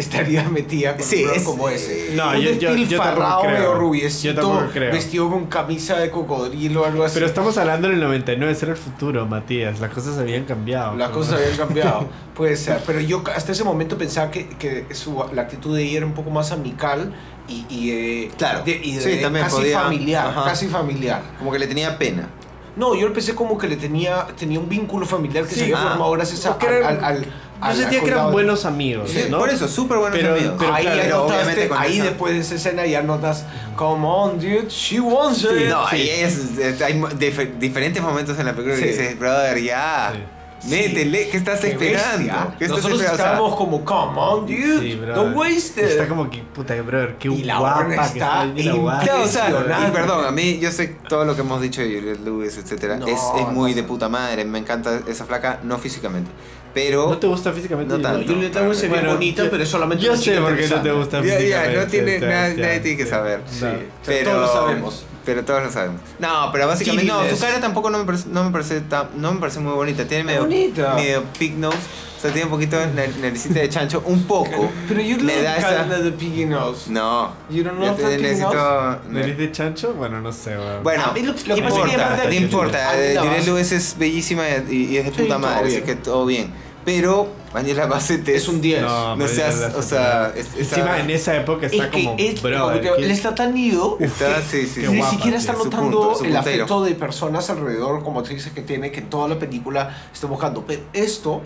estaría metida con Sí, un brother es- como ese. No, un yo- yo- yo despilfarrado tampoco creo. medio Yo rubiecito, tampoco creo. vestido con camisa de cocodrilo o algo así. Pero estamos hablando del 99, ese era el futuro, Matías. Las cosas habían cambiado. Las cosas habían cambiado, puede ser. Pero yo hasta ese momento pensaba que, que su, la actitud de ella era un poco más amical y, y, eh, Claro. de- y de- Sí, también casi podía- familiar. ajá. Casi familiar. Como que le tenía pena. No, yo pensé como que le tenía, tenía un vínculo familiar que Sí, se había ah, formado gracias a, al, al- Yo sentía que eran buenos amigos, Sí, ¿no? Por eso, súper buenos Pero- amigos. pero ahí, claro, pero obviamente con ahí esa- después de esa escena ya notas, come on, dude, she wants it. No, Sí. ahí es, es- hay dif- diferentes momentos en la película Sí. que dices, brother, ya, Sí. métele, ¿qué estás Qué esperando? ¿Qué estás Nosotros esperando? O sea, estábamos como, come on, dude, Sí, don't waste it. Está como que, puta, brother, qué Y la guapa que está está. y la guapa. Claro, o sea, y perdón, a mí yo sé todo lo que hemos dicho de Juliette Lewis, etcétera, No, es, es muy no. de puta madre, me encanta esa flaca, no físicamente, pero ¿No te gusta físicamente? No tanto. Julieta Lewis se ve Bueno, bonita, pero es solamente Yo sé por qué no te gusta ya, ya, físicamente. no tiene, nadie, ya, nadie tiene que saber, Sí. pero Todos lo sabemos. Pero todos lo sabemos. No, pero básicamente no, su cara tampoco no me parece, no me parece tan- no me parece muy bonita, tiene medio, bonita. medio pig nose, o sea, tiene un poquito de nar- naricita de chancho, un poco. Pero you Le look da esa- the piggy nose. No. You don't Yo know pig necesito. ¿Nariz de chancho? Bueno, no sé, weón. Bueno, A mí lo- lo importa, no de- importa. Bassett- Lewis es bellísima y, y es de puta madre, así bien. que todo bien. Pero Angela Bassett es, un 10. No, No seas, o sea, es- Encima en esa época está Es que como, es, bro, él está tan ido Está, sí, sí, ni guapa, siquiera tío. está Su notando punto, su el afecto de personas alrededor como actrices que tiene que en toda la película está buscando. Pero esto,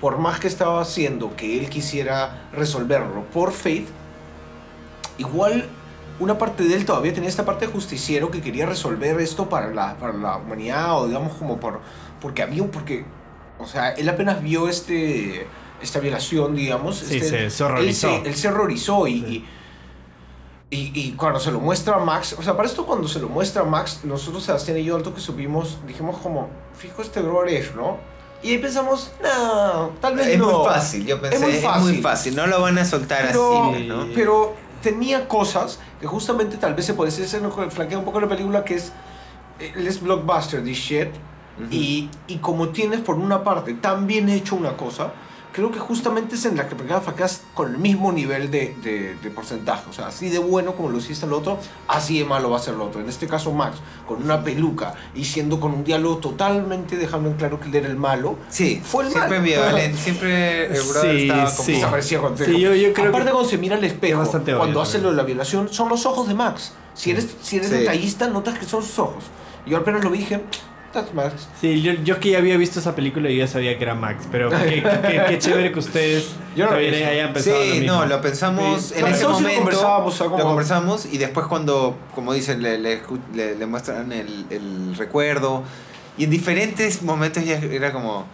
por más que estaba haciendo que él quisiera resolverlo por Faith, igual una parte de él todavía tenía esta parte de justiciero que quería resolver esto para la, para la humanidad o digamos como por porque había un porque o sea él apenas vio este esta violación digamos Sí, este- se- se horrorizó. él se, él se horrorizó y, Sí. y, y, y cuando se lo muestra a Max o sea para esto cuando se lo muestra a Max nosotros Sebastián y yo alto que subimos dijimos como fijo este brother es no y ahí pensamos no tal vez Es no muy fácil, yo pensé, es muy fácil. No lo van a soltar pero, así, ¿no? pero tenía cosas que justamente tal vez se puede decir, flanquea un poco la película, que es, él es blockbuster, this shit, Ujú. y, y como tienes por una parte tan bien hecho una cosa, creo que justamente es en la que flanqueas con el mismo nivel de, de, de porcentaje, o sea, así de bueno como lo hiciste el otro, así de malo va a ser el otro. En este caso Max, con una peluca y siendo con un diálogo totalmente dejando en claro que él era el malo, Sí, fue el siempre mal. ambivalente, siempre el brother Sí, estaba como... sí. desaparecía con Sí, yo- yo creo Aparte que cuando se mira al espejo, es cuando obvio hace lo de la violación, son los ojos de Max. Si eres, si eres Sí. detallista, notas que son sus ojos. Y yo apenas lo vi y dije, that's Max. Sí, yo, yo que ya había visto esa película y ya sabía que era Max, pero qué, qué- qué chévere que ustedes Yo no lo hayan pensado lo Sí, mismo. no, lo pensamos Sí. en Lo ese lo momento. como- Lo conversamos y después cuando, como dicen, le, le, le- le muestran el, el recuerdo. Y en diferentes momentos ya era como,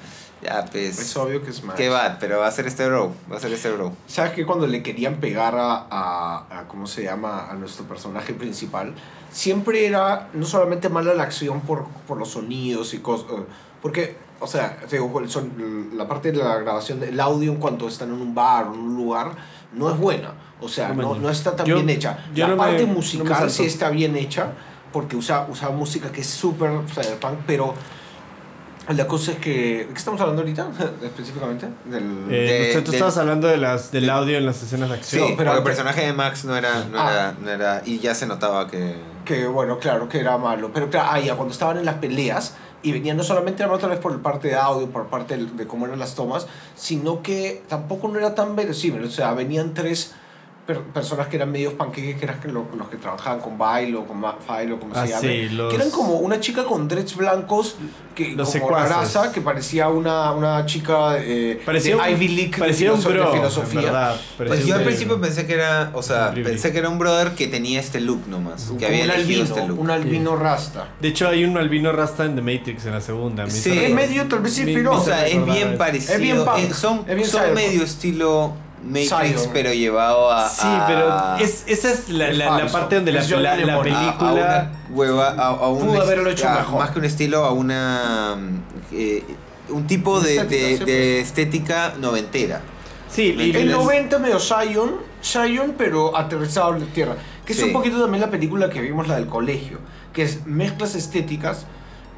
ya pues, Es obvio que es Max. qué va, pero va a ser este bro, va a ser este bro. ¿Sabes que cuando le querían pegar a, a, a- ¿cómo se llama? A nuestro personaje principal, siempre era no solamente mala la acción por, por los sonidos y cosas, eh, porque, o sea, digo, el son- la parte de la grabación, el audio en cuanto están en un bar o en un lugar, no es buena. O sea, No no, no está tan yo- bien hecha. la no parte me musical sí está bien hecha, porque usa, usa música que es súper cyberpunk, pero la cosa es que... ¿De qué estamos hablando ahorita específicamente? Del... Eh, De- tú de- estabas hablando de las, del audio en las escenas de Sí, acción. pero pero el antes- personaje de Max no era, no, Ah. era, no era, y ya se notaba que... que bueno, claro, que era malo. Pero claro, ah, ya, cuando estaban en las peleas y venían no solamente otra vez por parte de audio, por parte de, de cómo eran las tomas, sino que tampoco no era tan verosímil. O sea, venían tres per- personas que eran medios panqueques, que eran que lo- los que trabajaban con Bailo, con Ma- Failo, como Ah, se llame. sí, los- Que eran como una chica con dreads blancos, que, Los como raraza, que parecía una, una chica eh, Parecía de un, Ivy League parecía de, un de bro, en filosofía. verdad. Pues Parecía yo un al principio pensé que era, o sea, pensé que era un brother que tenía este look nomás, que había un albino, este look. un albino rasta. De hecho, hay un albino rasta en The Matrix en la segunda. Sí. En medio tal vez inspiró. O sea, es bien parecido. Es bien punk, eh, son es bien son medio estilo Matrix, Cyber. pero llevado a. Sí, a- pero es, esa es la, Es la, la parte donde la, Es la, la Lennon. a- a película... una hueva, a, a un Pudo haberlo hecho a- mejor. Más que un estilo, a una. eh, un tipo de, Estética, de- de estética noventera. Sí, y El Les- 90 medio Zion, Zion pero aterrizado en la tierra. Que es Sí. un poquito también la película que vimos, la del colegio. Que es mezclas estéticas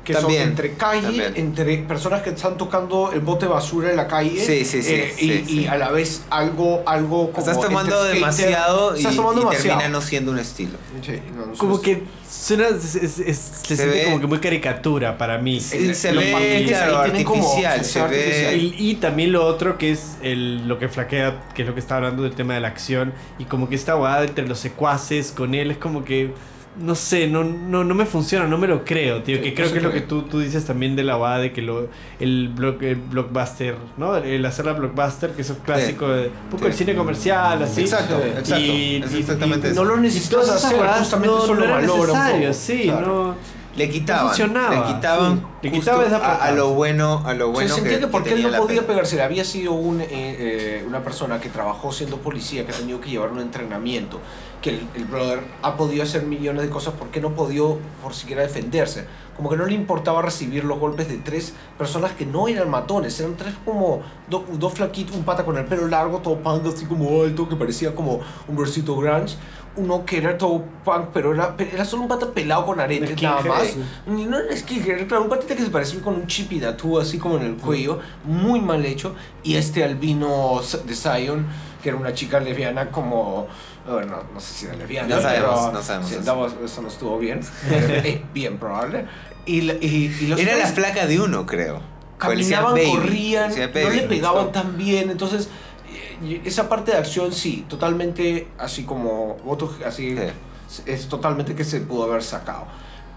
que También, son entre calle, también. entre personas que están tocando el bote basura en la calle. Sí, sí, sí, eh, sí, y, sí. y a la vez algo, algo como. Estás tomando skater. demasiado Estás tomando y demasiado. termina no siendo un estilo. Sí, no, no como que suena, es- es- es- se, siente ve- como que muy caricatura para mí. Sí, se los ve, claro, como- artificial, se se ve artificial. Y, y también lo otro que es el, lo que flaquea, que es lo que está hablando del tema de la acción, y como que esta abogada entre los secuaces con él es como que, no sé, no, no, no me funciona, no me lo creo, tío, que creo que es lo que tú, tú dices también de la abogada, de que lo, el, block, el blockbuster, ¿no? El hacer la blockbuster, que es un clásico de un poco Sí. el cine comercial, así. Exacto, exacto. Y- es y- exactamente y eso. No lo necesitas hacer, justamente no, eso no lo un poco. sí, Claro. no... Le quitaban, funcionaba. le quitaban, Sí, le justo quitaba esa a, a lo bueno, a lo bueno se sentía que, porque él no podía pegarse. Había sido un, eh, eh, una persona que trabajó siendo policía, que ha tenido que llevar un entrenamiento, que el, el brother ha podido hacer millones de cosas porque no podió por siquiera defenderse. Como que no le importaba recibir los golpes de tres personas que no eran matones, eran tres como do- dos flaquitos, un pata con el pelo largo, todo punk, así como alto, que parecía como un versito grunge. Uno que era todo punk, pero era, era solo un pata pelado con aretes, nada más. Ni no era skinhead, claro, un patita que se parecía con un chip y así como en el cuello, muy mal hecho. Y este albino de Zion, que era una chica lesbiana como... Bueno, no sé si era lesbiana, No sabemos, pero no sabemos si eso. andaba- eso no estuvo bien. es bien probable. Y, la- y, y los Era la flaca de uno, creo. Caminaban, corrían, no le pegaban tan bien, entonces eh, esa parte de acción sí, totalmente así como voto así Sí. es totalmente que se pudo haber sacado.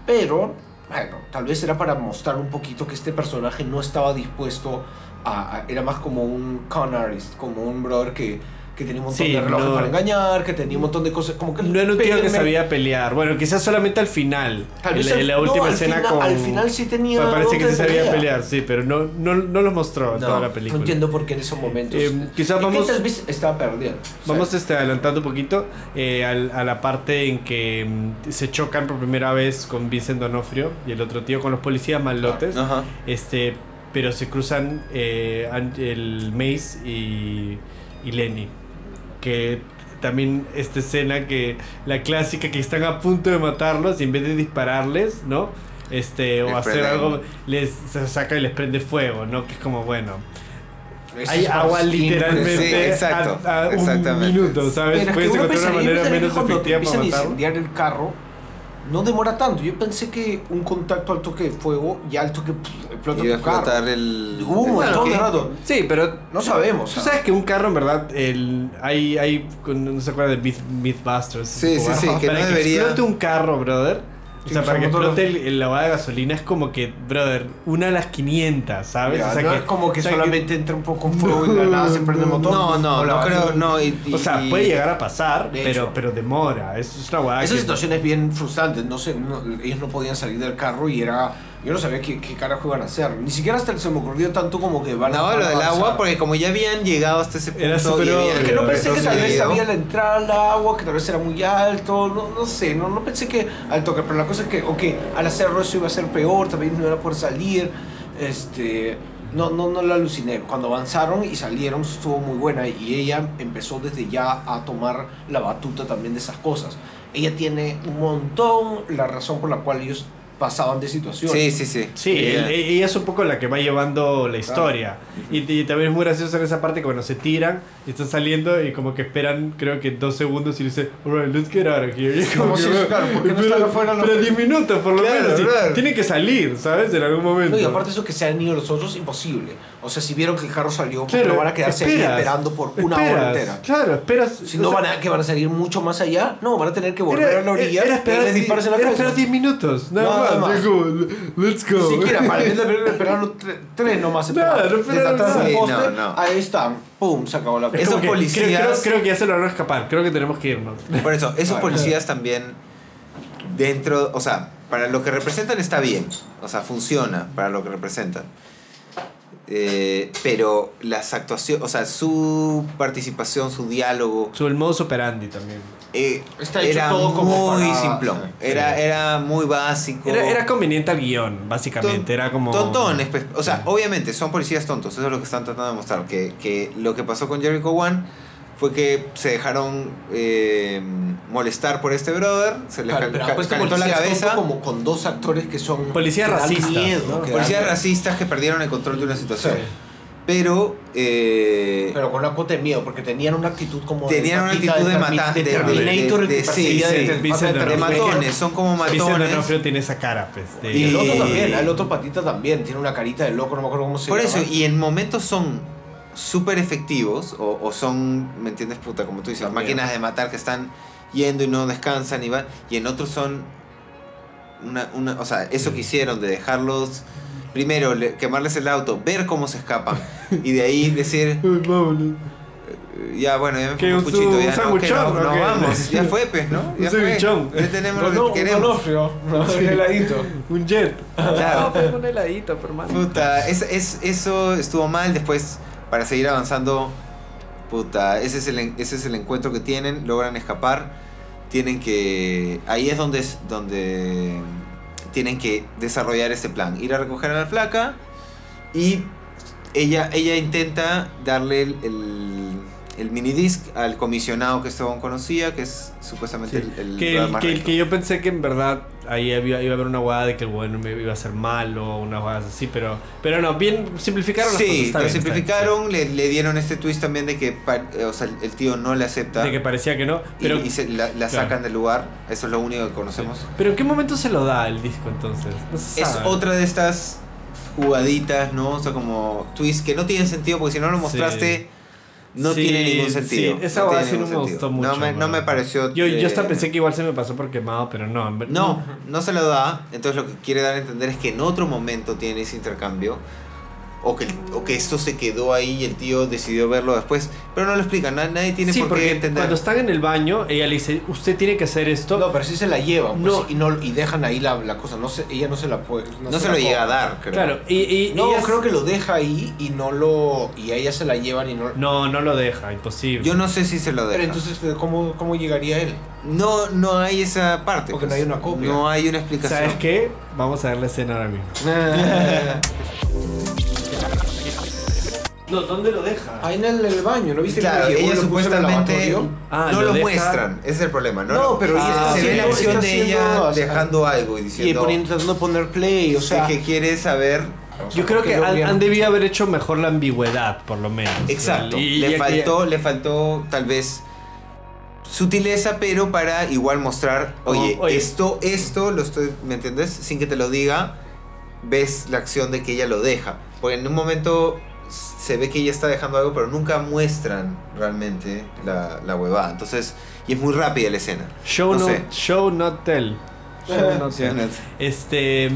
Pero bueno, tal vez era para mostrar un poquito que este personaje no estaba dispuesto a, a- era más como un con artist, como un brother que, que tenía un montón Sí, de relojes no- para engañar, que tenía un montón de cosas, como que No era un tío que sabía pelear. Bueno, quizás solamente al final. Tal En vez la, al- en la no, última escena final- con... al final sí tenía Me parece que sí sabía pelea. pelear, sí, pero no, no, no los mostró en No, toda la no película. entiendo por qué en esos momentos. Eh, quizá Es que vamos- tal vez estaba perdiendo. Vamos este, adelantando un poquito eh, al- a la parte en que mm, se chocan por primera vez con Vincent Donofrio y el otro tío con los policías malotes. Ajá. Este, pero se cruzan eh, el Mace y, y Lenny. Que también esta escena que la clásica que están a punto de matarlos y en vez de dispararles, ¿no? Este, o Les hacer prenden. algo, les se saca y les prende fuego, ¿no? Que es como bueno. Hay agua literalmente Sí, exacto, a, a un minuto, ¿sabes? Pero es que Puedes encontrar una manera menos efectiva para matarlo. incendiar el carro, no demora tanto. Yo pensé que un contacto al toque de fuego, ya al toque pff, explota Iba a tu carro. explotar el. Hubo un el- montón de rato. Sí, pero No sabemos. Tú sabes que un carro, en verdad, el, hay, hay, no se acuerda de Myth, Mythbusters. Sí, sí, sí, que para no que debería- explote un carro, brother. O sea, para que explote el, el lavado de gasolina es como que, brother, una a las 500, ¿sabes? Ya, o sea, no que, es como que o sea, solamente entra un poco en fuego y de la nada se prende el motor. No, no, O la no creo, no. Y, y- o sea, y- puede llegar a pasar, De pero, hecho. pero demora. Eso es una guada Esas que- situaciones bien frustrantes, no sé, no- ellos no podían salir del carro y era, yo no sabía qué, qué carajo iban a hacer, ni siquiera hasta se me ocurrió tanto como que van a... No, lo del agua, porque como ya habían llegado hasta ese punto. Era habían- obvio. Que no pensé que tal vez había la entrada al agua, que tal vez era muy alto, no, no sé, no, no pensé que al toque, pero la cosa es que, ok, al hacerlo eso iba a ser peor, también no era por salir, este, no, no, no la aluciné. Cuando avanzaron y salieron estuvo muy buena y ella empezó desde ya a tomar la batuta también de esas cosas. Ella tiene un montón la razón por la cual ellos pasaban de situaciones. Sí, sí, sí. Sí, Ella- el- ella es un poco la que va llevando la historia. Y, y también es muy gracioso en esa parte que cuando se tiran y están saliendo y como que esperan, creo que dos segundos y dice, alright, let's get out of here. Es Como si- claro, ¿por qué no están afuera los- Pero 10 minutos por lo Claro, menos. y claro. Tienen que salir, ¿sabes? En algún momento. No, y aparte eso que se han ido los otros, imposible. O sea, si vieron que el carro salió, Claro, pero van a quedarse ahí esperas, esperando por una hora esperas, entera. Claro, esperas. Si no van a, que van a salir mucho más allá, no, van a tener que volver a la orilla era y esperar, les disparas en la era cabeza. esperar 10 minutos. Nada, Nada más. Más. Es como, let's go. Ni siquiera, para el esperaron tre- tres nomás. Esperaron. no esperaron nada. Sí, no, no. ahí están. Pum, se acabó la Es Esos que policías- Creo, creo- creo que ya se lograron escapar. Creo que tenemos que irnos. Por eso, esos Claro. policías también dentro, o sea, para lo que representan está bien, o sea, funciona para lo que representan. Eh, pero las actuaciones, o sea, su participación, su diálogo, Su el modus operandi también. Eh, Está hecho era todo como muy para- simplón. sí. Era, era muy básico. Era, era conveniente al guion, básicamente. Ton- era como. Tontones, pues, o sea, obviamente son policías tontos, eso es lo que están tratando de mostrar. Que, que lo que pasó con Jericho One fue que se dejaron eh, molestar por este brother, se les Claro, cal- apuesto calentó la cabeza. como con dos actores que son Policías racistas, ¿no? Policías racistas que perdieron el control de una situación. Sí. Pero, eh, Pero con una cuota de miedo, porque tenían una actitud como. Tenían una actitud de De de- de- Terminator, de- sí, sí. de- matones, son como Vincent matones. D'Onofrio tiene esa cara, pues. de- Y el otro también, el otro patita también, tiene una carita de loco, no me acuerdo cómo se Por llama. eso, y en momentos son súper efectivos, o, o son, ¿me entiendes, puta? Como tú dices, También. máquinas de matar que están yendo y no descansan y van, y en otros son una, una o sea, eso que hicieron de dejarlos, primero le- quemarles el auto, ver cómo se escapan, y de ahí decir, eh, ya bueno, ya me ¿Qué, pongo un puchito, ya no, que no, no vamos, ya fue, pues, ¿no? Ya fue, ya tenemos lo no, que un queremos. Un heladito. Un jet. Claro. No, un heladito, hermano. Puta, es, es- eso estuvo mal. Después, para seguir avanzando, puta, ese es, el, en- ese es el encuentro que tienen. Logran escapar. Tienen que. Ahí es donde, es donde tienen que desarrollar este plan. Ir a recoger a la flaca y ella, ella intenta darle el, el, el minidisc al comisionado que Esteban conocía, que es supuestamente Sí. el, el que, el- que, que yo pensé que en verdad ahí había- iba a haber una guada de que el bueno iba a ser malo una guada así, pero, pero no, bien simplificaron las cosas. Sí, está lo bien, está bien, simplificaron, le, le dieron este twist también de que o sea, el- tío no le acepta sí. De que parecía que no. y- Pero, y, se la, la claro. sacan del lugar. Eso es lo único que conocemos. pero ¿en qué momento se lo da el disco entonces? No se Es sabe. otra de estas jugaditas, ¿no? O sea, como twist que no tienen sentido porque si no lo mostraste no Sí, tiene ningún sí, sentido. esa no tiene sí no me sentido. gustó mucho. No me, no me pareció... Yo, eh, yo hasta pensé que igual se me pasó por quemado, pero no. No, no se lo da. Entonces lo que quiere dar a entender es que en otro momento tiene ese intercambio. O que, o que esto se quedó ahí y el tío decidió verlo después. Pero no lo explica. na- Nadie tiene sí, por qué porque entender. cuando están en el baño, ella le dice, usted tiene que hacer esto. No, pero sí se la llevan pues, No. y, no, y dejan ahí la, la cosa. No se, ella no se la puede. no, se, lo llega a dar, creo. claro, y, y No, ellas- creo que lo deja ahí y no lo. Y a ella se la llevan y no. No, no lo deja, imposible. Yo no sé si se lo deja. Pero entonces, ¿cómo, cómo llegaría él? No, no hay esa parte. Porque no pues. hay una copia. No hay una explicación. ¿Sabes qué? Vamos a ver la escena ahora mismo. No, ¿dónde lo deja? Ahí en el, el baño, ¿no viste? Claro, que ella lo puso en el supuestamente lavatorio? Ah, no lo lo, deja- muestran, ese es el problema. No, No, lo- pero está se ve la acción está de ella haciendo, o sea, dejando algo y Y diciendo poniendo, tratando de poner play, o sea. que quiere saber. o sea, Yo creo que lo han, hubieran- han debido haber hecho mejor la ambigüedad, por lo menos. Exacto. Y- y- le y- faltó, le faltó tal vez sutileza, pero para igual mostrar, Como, oye, oye. esto, esto, lo estoy, ¿me entiendes? Sin que te lo diga, ves la acción de que ella lo deja. Porque en un momento se ve que ella está dejando algo, pero nunca muestran realmente la, la huevada. Entonces, y es muy rápida la escena. Show, no no, sé. show not tell. Show not Sí, tell. Este.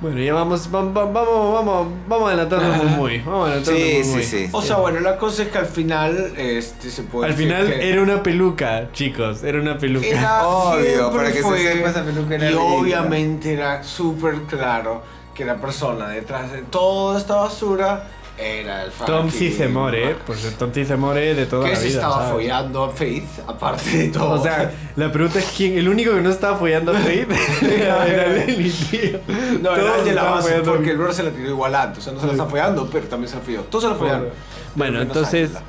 Bueno, ya vamos, vamos, vamos, vamos, vamos adelantando muy, muy. Vamos adelantando Sí, muy, sí, muy. sí. O sea, bueno, la cosa es que al final este, se puede. Al decir final que era una peluca, chicos, era una peluca. era- Obvio, para que se fue, sepa esa peluca era Y obviamente era súper claro que la persona detrás de toda esta basura era el Tom Cizemore, Max. pues Tom Cizemore de toda Que la se vida. estaba ¿sabes? follando a Faith, aparte de todo. O sea, la pregunta es quién, el único que no estaba follando a Faith era, era Lenny, tío. No, Todos era el de la base, porque el brother se la tiró igual antes. O sea, no se la está follando, pero también se la folló. Todos se la follaron. Bueno, entonces Ángela.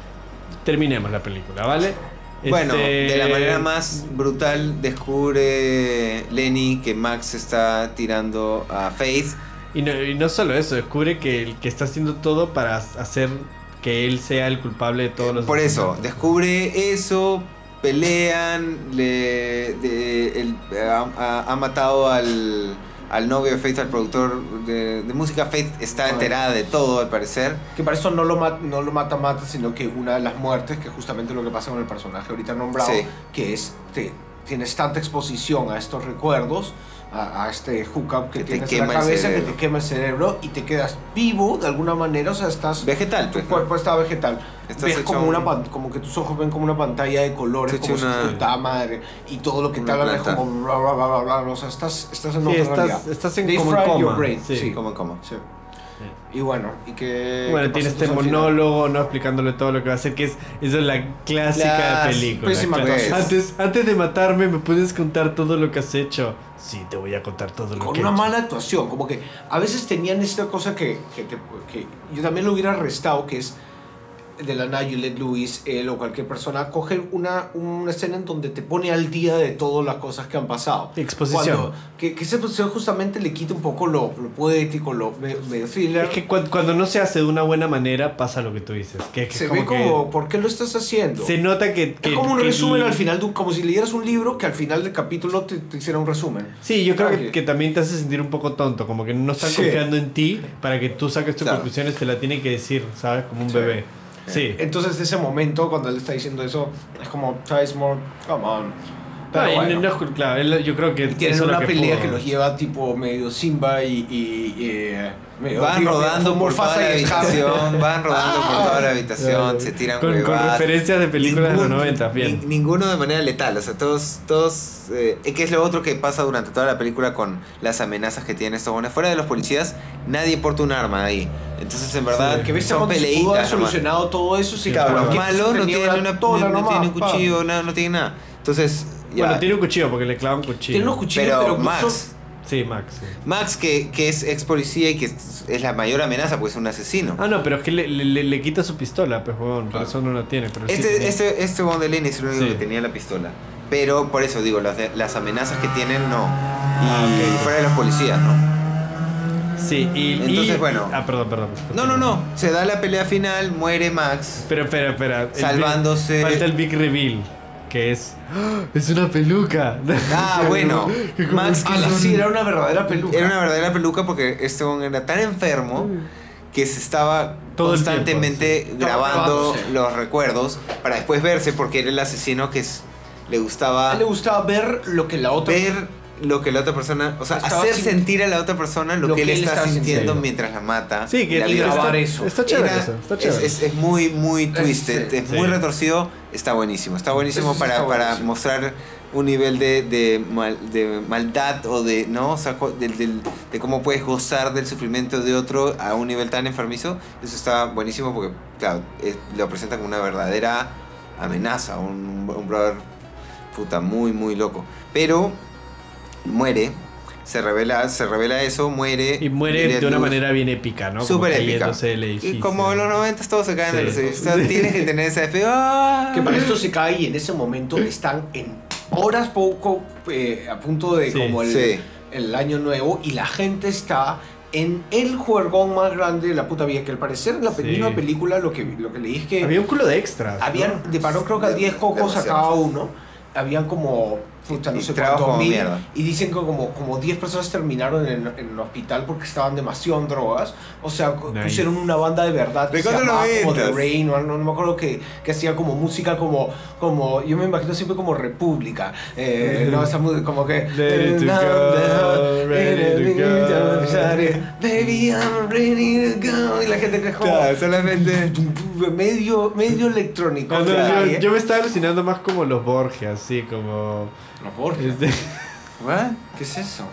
terminemos la película, ¿vale? Bueno, Este, de la manera más brutal descubre Lenny que Max está tirando a Faith. Y no, y no solo eso, descubre que el que está haciendo todo para hacer que él sea el culpable de todos los Por eso, descubre eso, pelean, le, de- el- ha, ha- ha matado al, al novio de Faith, al productor de, de música. Faith está enterada de todo, al parecer. Que para eso no lo, ma- no lo mata mata, sino que una de las muertes, que es justamente lo que pasa con el personaje ahorita nombrado, Sí. que es, te, tienes tanta exposición a estos recuerdos, a, a este hookup que, Que te tienes en quema la el cabeza, que cerebro. te quema el cerebro y te quedas vivo de alguna manera, o sea, estás... Vegetal, tu pues. ¿no? cuerpo está vegetal. Estás Ves como, un- una pan- como que tus ojos ven como una pantalla de colores, como si una- fuera puta madre, y todo lo que te hablan es como bla bla bla bla bla, o sea, estás, estás en Sí, otra estás- realidad. estás en They como en fry your coma, brain, sí. sí. ¿Cómo, cómo? Sí. Y bueno, y que... Bueno, ¿qué tiene este final? monólogo, ¿no? Explicándole todo lo que va a hacer, que es, eso es la clásica Clas- película. Antes, antes de matarme, ¿me puedes contar todo lo que has hecho? Sí, te voy a contar todo lo con que he una hecho. mala actuación, como que a veces tenían esta cosa que, que, te- que yo también lo hubiera arrestado, que es de la nada Juliette Lewis, él o cualquier persona, coge una, una escena en donde te pone al día de todas las cosas que han pasado. Exposición. Cuando- que, que esa exposición justamente le quita un poco lo, lo poético, lo me- medio thriller. Es que cuando, cuando no se hace de una buena manera, pasa lo que tú dices. Que, que se es ve como que como, ¿por qué lo estás haciendo? Se nota que... es como un resumen al final, de- como si leyeras un libro que al final del capítulo te, te hiciera un resumen. Sí, yo creo que, Tranqui. que también te hace sentir un poco tonto, como que no están Sí. confiando en ti para que tú saques tus Claro. conclusiones, te la tiene que decir, ¿sabes? Como un Sí. bebé. Sí. Entonces, ese momento, cuando él está diciendo eso, es como, Sizemore, come on. Pero bueno. no- claro, yo creo que tienen una pelea pudo. que los lleva tipo medio Simba y. y, y, medio, Van digo, rodando medio por toda la habitación, van rodando por toda la habitación, se tiran con, con referencias de películas de los 90, bien. ni- ninguno de manera letal, o sea, todos, todos, eh, que es lo otro que pasa durante toda la película con las amenazas que tienen estos buenos. Fuera de los policías, nadie porta un arma ahí. Entonces, en verdad, Que viste son cuando se pudo haber peleitas. solucionado todo eso. Sí, Claro, los malos no tienen, una no, no tienen pa. cuchillo, no, no tienen nada. Entonces. Bueno, tiene un cuchillo porque le clavan cuchillo. Tiene unos cuchillos, pero, pero, Max, Sí, Max. sí. Max que, que es ex policía y que es, la mayor amenaza, pues es un asesino. Ah, no, pero es que le, le- le- le quita su pistola, pues, huevón, por eso no la tiene. Pero sí Este, este, este de Lenny es el único Sí. que tenía la pistola. Pero por eso digo, las, las amenazas que tienen no. Y Ah, fuera de los policías, ¿no? Sí, y. Entonces, y- bueno. Ah, perdón, perdón. No, no, no. Se da la pelea final, muere Max. Pero, espera, espera. El Salvándose. big- falta el big reveal, que es. ¡Ah! ¡Es una peluca! Ah, bueno. Max un- sí, era una verdadera peluca. Era una verdadera peluca porque este hombre era tan enfermo que se estaba Todo constantemente tiempo, sí. grabando los recuerdos para después verse porque era el asesino que es- le gustaba A él le gustaba ver lo que la otra. ver lo que la otra persona, o sea, Estaba hacer sin- sentir a la otra persona lo, que él está estaba sintiendo sintiendo. mientras la mata. Sí, que la grabar está, eso. Está chévere Era- eso. Está es, chévere. es- es muy, muy twisted, sí, es sí. muy retorcido, está buenísimo. Está buenísimo Eso para, está para buenísimo. mostrar un nivel de, de, mal- de maldad o de, ¿no? O sea, del- del- de cómo puedes gozar del sufrimiento de otro a un nivel tan enfermizo. Eso está buenísimo porque, claro, es- lo presenta como una verdadera amenaza, un, un brother puta muy, muy loco. Pero muere, se revela, se revela eso, muere. y muere de una manera bien épica, ¿no? Súper épica. del edificio. Y como en los 90 todos se caen Sí. los edificios. O sea, tienes que tener efecto. ¡ah! Que para esto se cae y en ese momento están en horas poco eh, a punto de Sí, como el, sí. el año nuevo y la gente está en el juergón más grande de la puta vida. Que al parecer en la Sí. misma película lo que, lo que leí es que Había un culo de extras. ¿no? habían, de paró creo que a De- 10 cocos a cada uno. Habían como, puta, no Y sé cuántos mil. mierda. Y dicen que como, como 10 personas terminaron en, en el hospital porque estaban demasiado en drogas. O sea, Nice. pusieron una banda de verdad que ¿De se llamaba como The 90s? Rain, o no, no me acuerdo que, que hacía como música como, como, yo me imagino siempre como República. Eh, no, esa música como que... Baby, I'm ready to go. Y la gente que es como... Claro, solamente. Medio, medio electrónico. No, o sea, yo, yo me estaba alucinando más como los Borges, así como. No, Borges. Este, ¿What? ¿Qué es eso?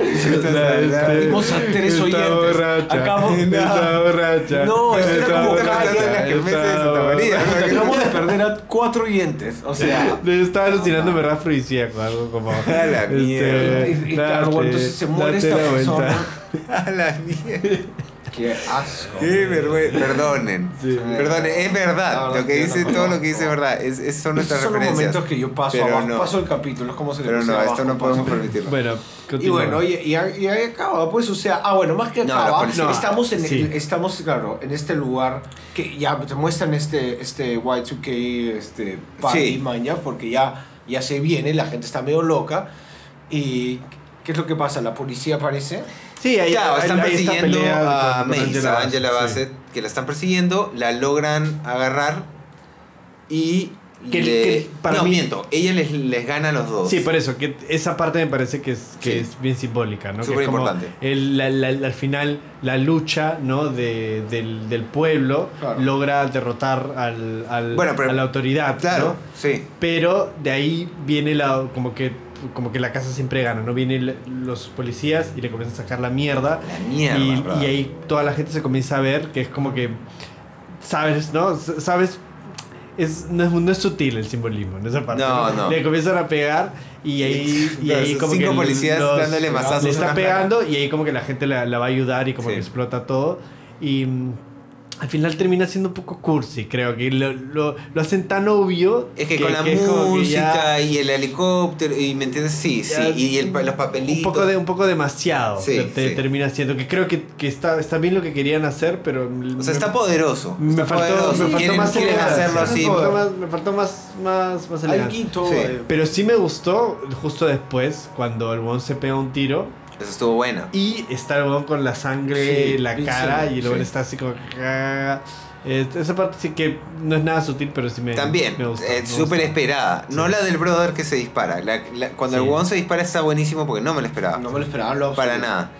este, Vimos a tres está oyentes. Acabo- Está borracha. No, esto era como de borracha. Acabamos de perder a cuatro oyentes. O sea, Yo estaba alucinándome rap afrodisíaco, algo como. este, A la mierda. Y- claro, entonces se muere esta persona. A la mierda. Qué asco. Qué vergüenza. Perdonen. Sí. Perdonen, es verdad. Lo que dice, no todo lo que dice es verdad. Es, es- son nuestras Estos son los referencias. momentos que yo paso Pero abajo, no. paso el capítulo, es como se le Pero no, abajo, esto no podemos permitirlo. Bueno, Y bueno, oye, y, ahí- y ahí acaba, pues, o sea, ah, bueno, más que acaba, No, estamos en, sí. estamos, claro, en este lugar que ya te muestran este, este Y2K, este, party Sí. maña, porque ya, ya se viene, la gente está medio loca, y ¿qué es lo que pasa? La policía aparece, Sí, ahí, Claro, ahí- están ahí está persiguiendo a Mace, a Angela sí. Bassett, que la están persiguiendo, la logran agarrar y Que- le- que para no, mí- miento, ella les, les gana a los dos. Sí, por eso, que esa parte me parece que es, que Sí. es bien simbólica, ¿no? Que Súper es como importante. el- la- la- al final, la lucha ¿no? de, del, del pueblo Claro. logra derrotar al, al- Bueno, pero- a la autoridad, Claro, ¿no? sí. Pero de ahí viene la como que como que la casa siempre gana, ¿no? Vienen los policías y le comienzan a sacar la mierda. La mierda. y, y ahí toda la gente se comienza a ver que es como que sabes, ¿no? Sabes es, no, es, no es sutil el simbolismo en esa parte. No, no. Le comienzan a pegar y ahí, y ahí como cinco que policías dándole mazazos le está pegando y ahí como que la gente la, la va a ayudar y como Sí. que explota todo y mm, al final termina siendo un poco cursi, creo que lo, lo, lo hacen tan obvio Es que, con la que música ya- y el helicóptero, y me entiendes, sí, ya sí, y el- los papelitos. un poco de un poco demasiado Sí, te, sí. termina siendo que creo que, que está, está bien lo que querían hacer pero O sea, está poderoso. me está faltó, poderoso. me faltó quieren, más quieren hacerlo me así. faltó más, me faltó más más más Sí. eh, pero sí me gustó justo después cuando el weón se pega un tiro Eso estuvo buena. y está el weón con la sangre Sí, en la cara y el weón sí. está así como ah, esa parte sí que no es nada sutil pero sí me También, eh, súper esperada. No Sí. la del brother que se dispara. La- la- cuando Sí. el huevón se dispara está buenísimo porque no me lo esperaba. no me lo esperaba, lo para nada.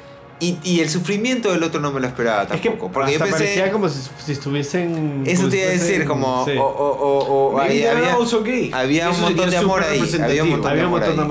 Y, y el sufrimiento del otro no me lo esperaba es que tampoco. porque yo hasta pensé. parecía como si, si estuviesen Eso te iba a decir, como. sí. O, o, o, ahí había, gay. había un montón de amor ahí. Había un montón de había un amor montón de ahí.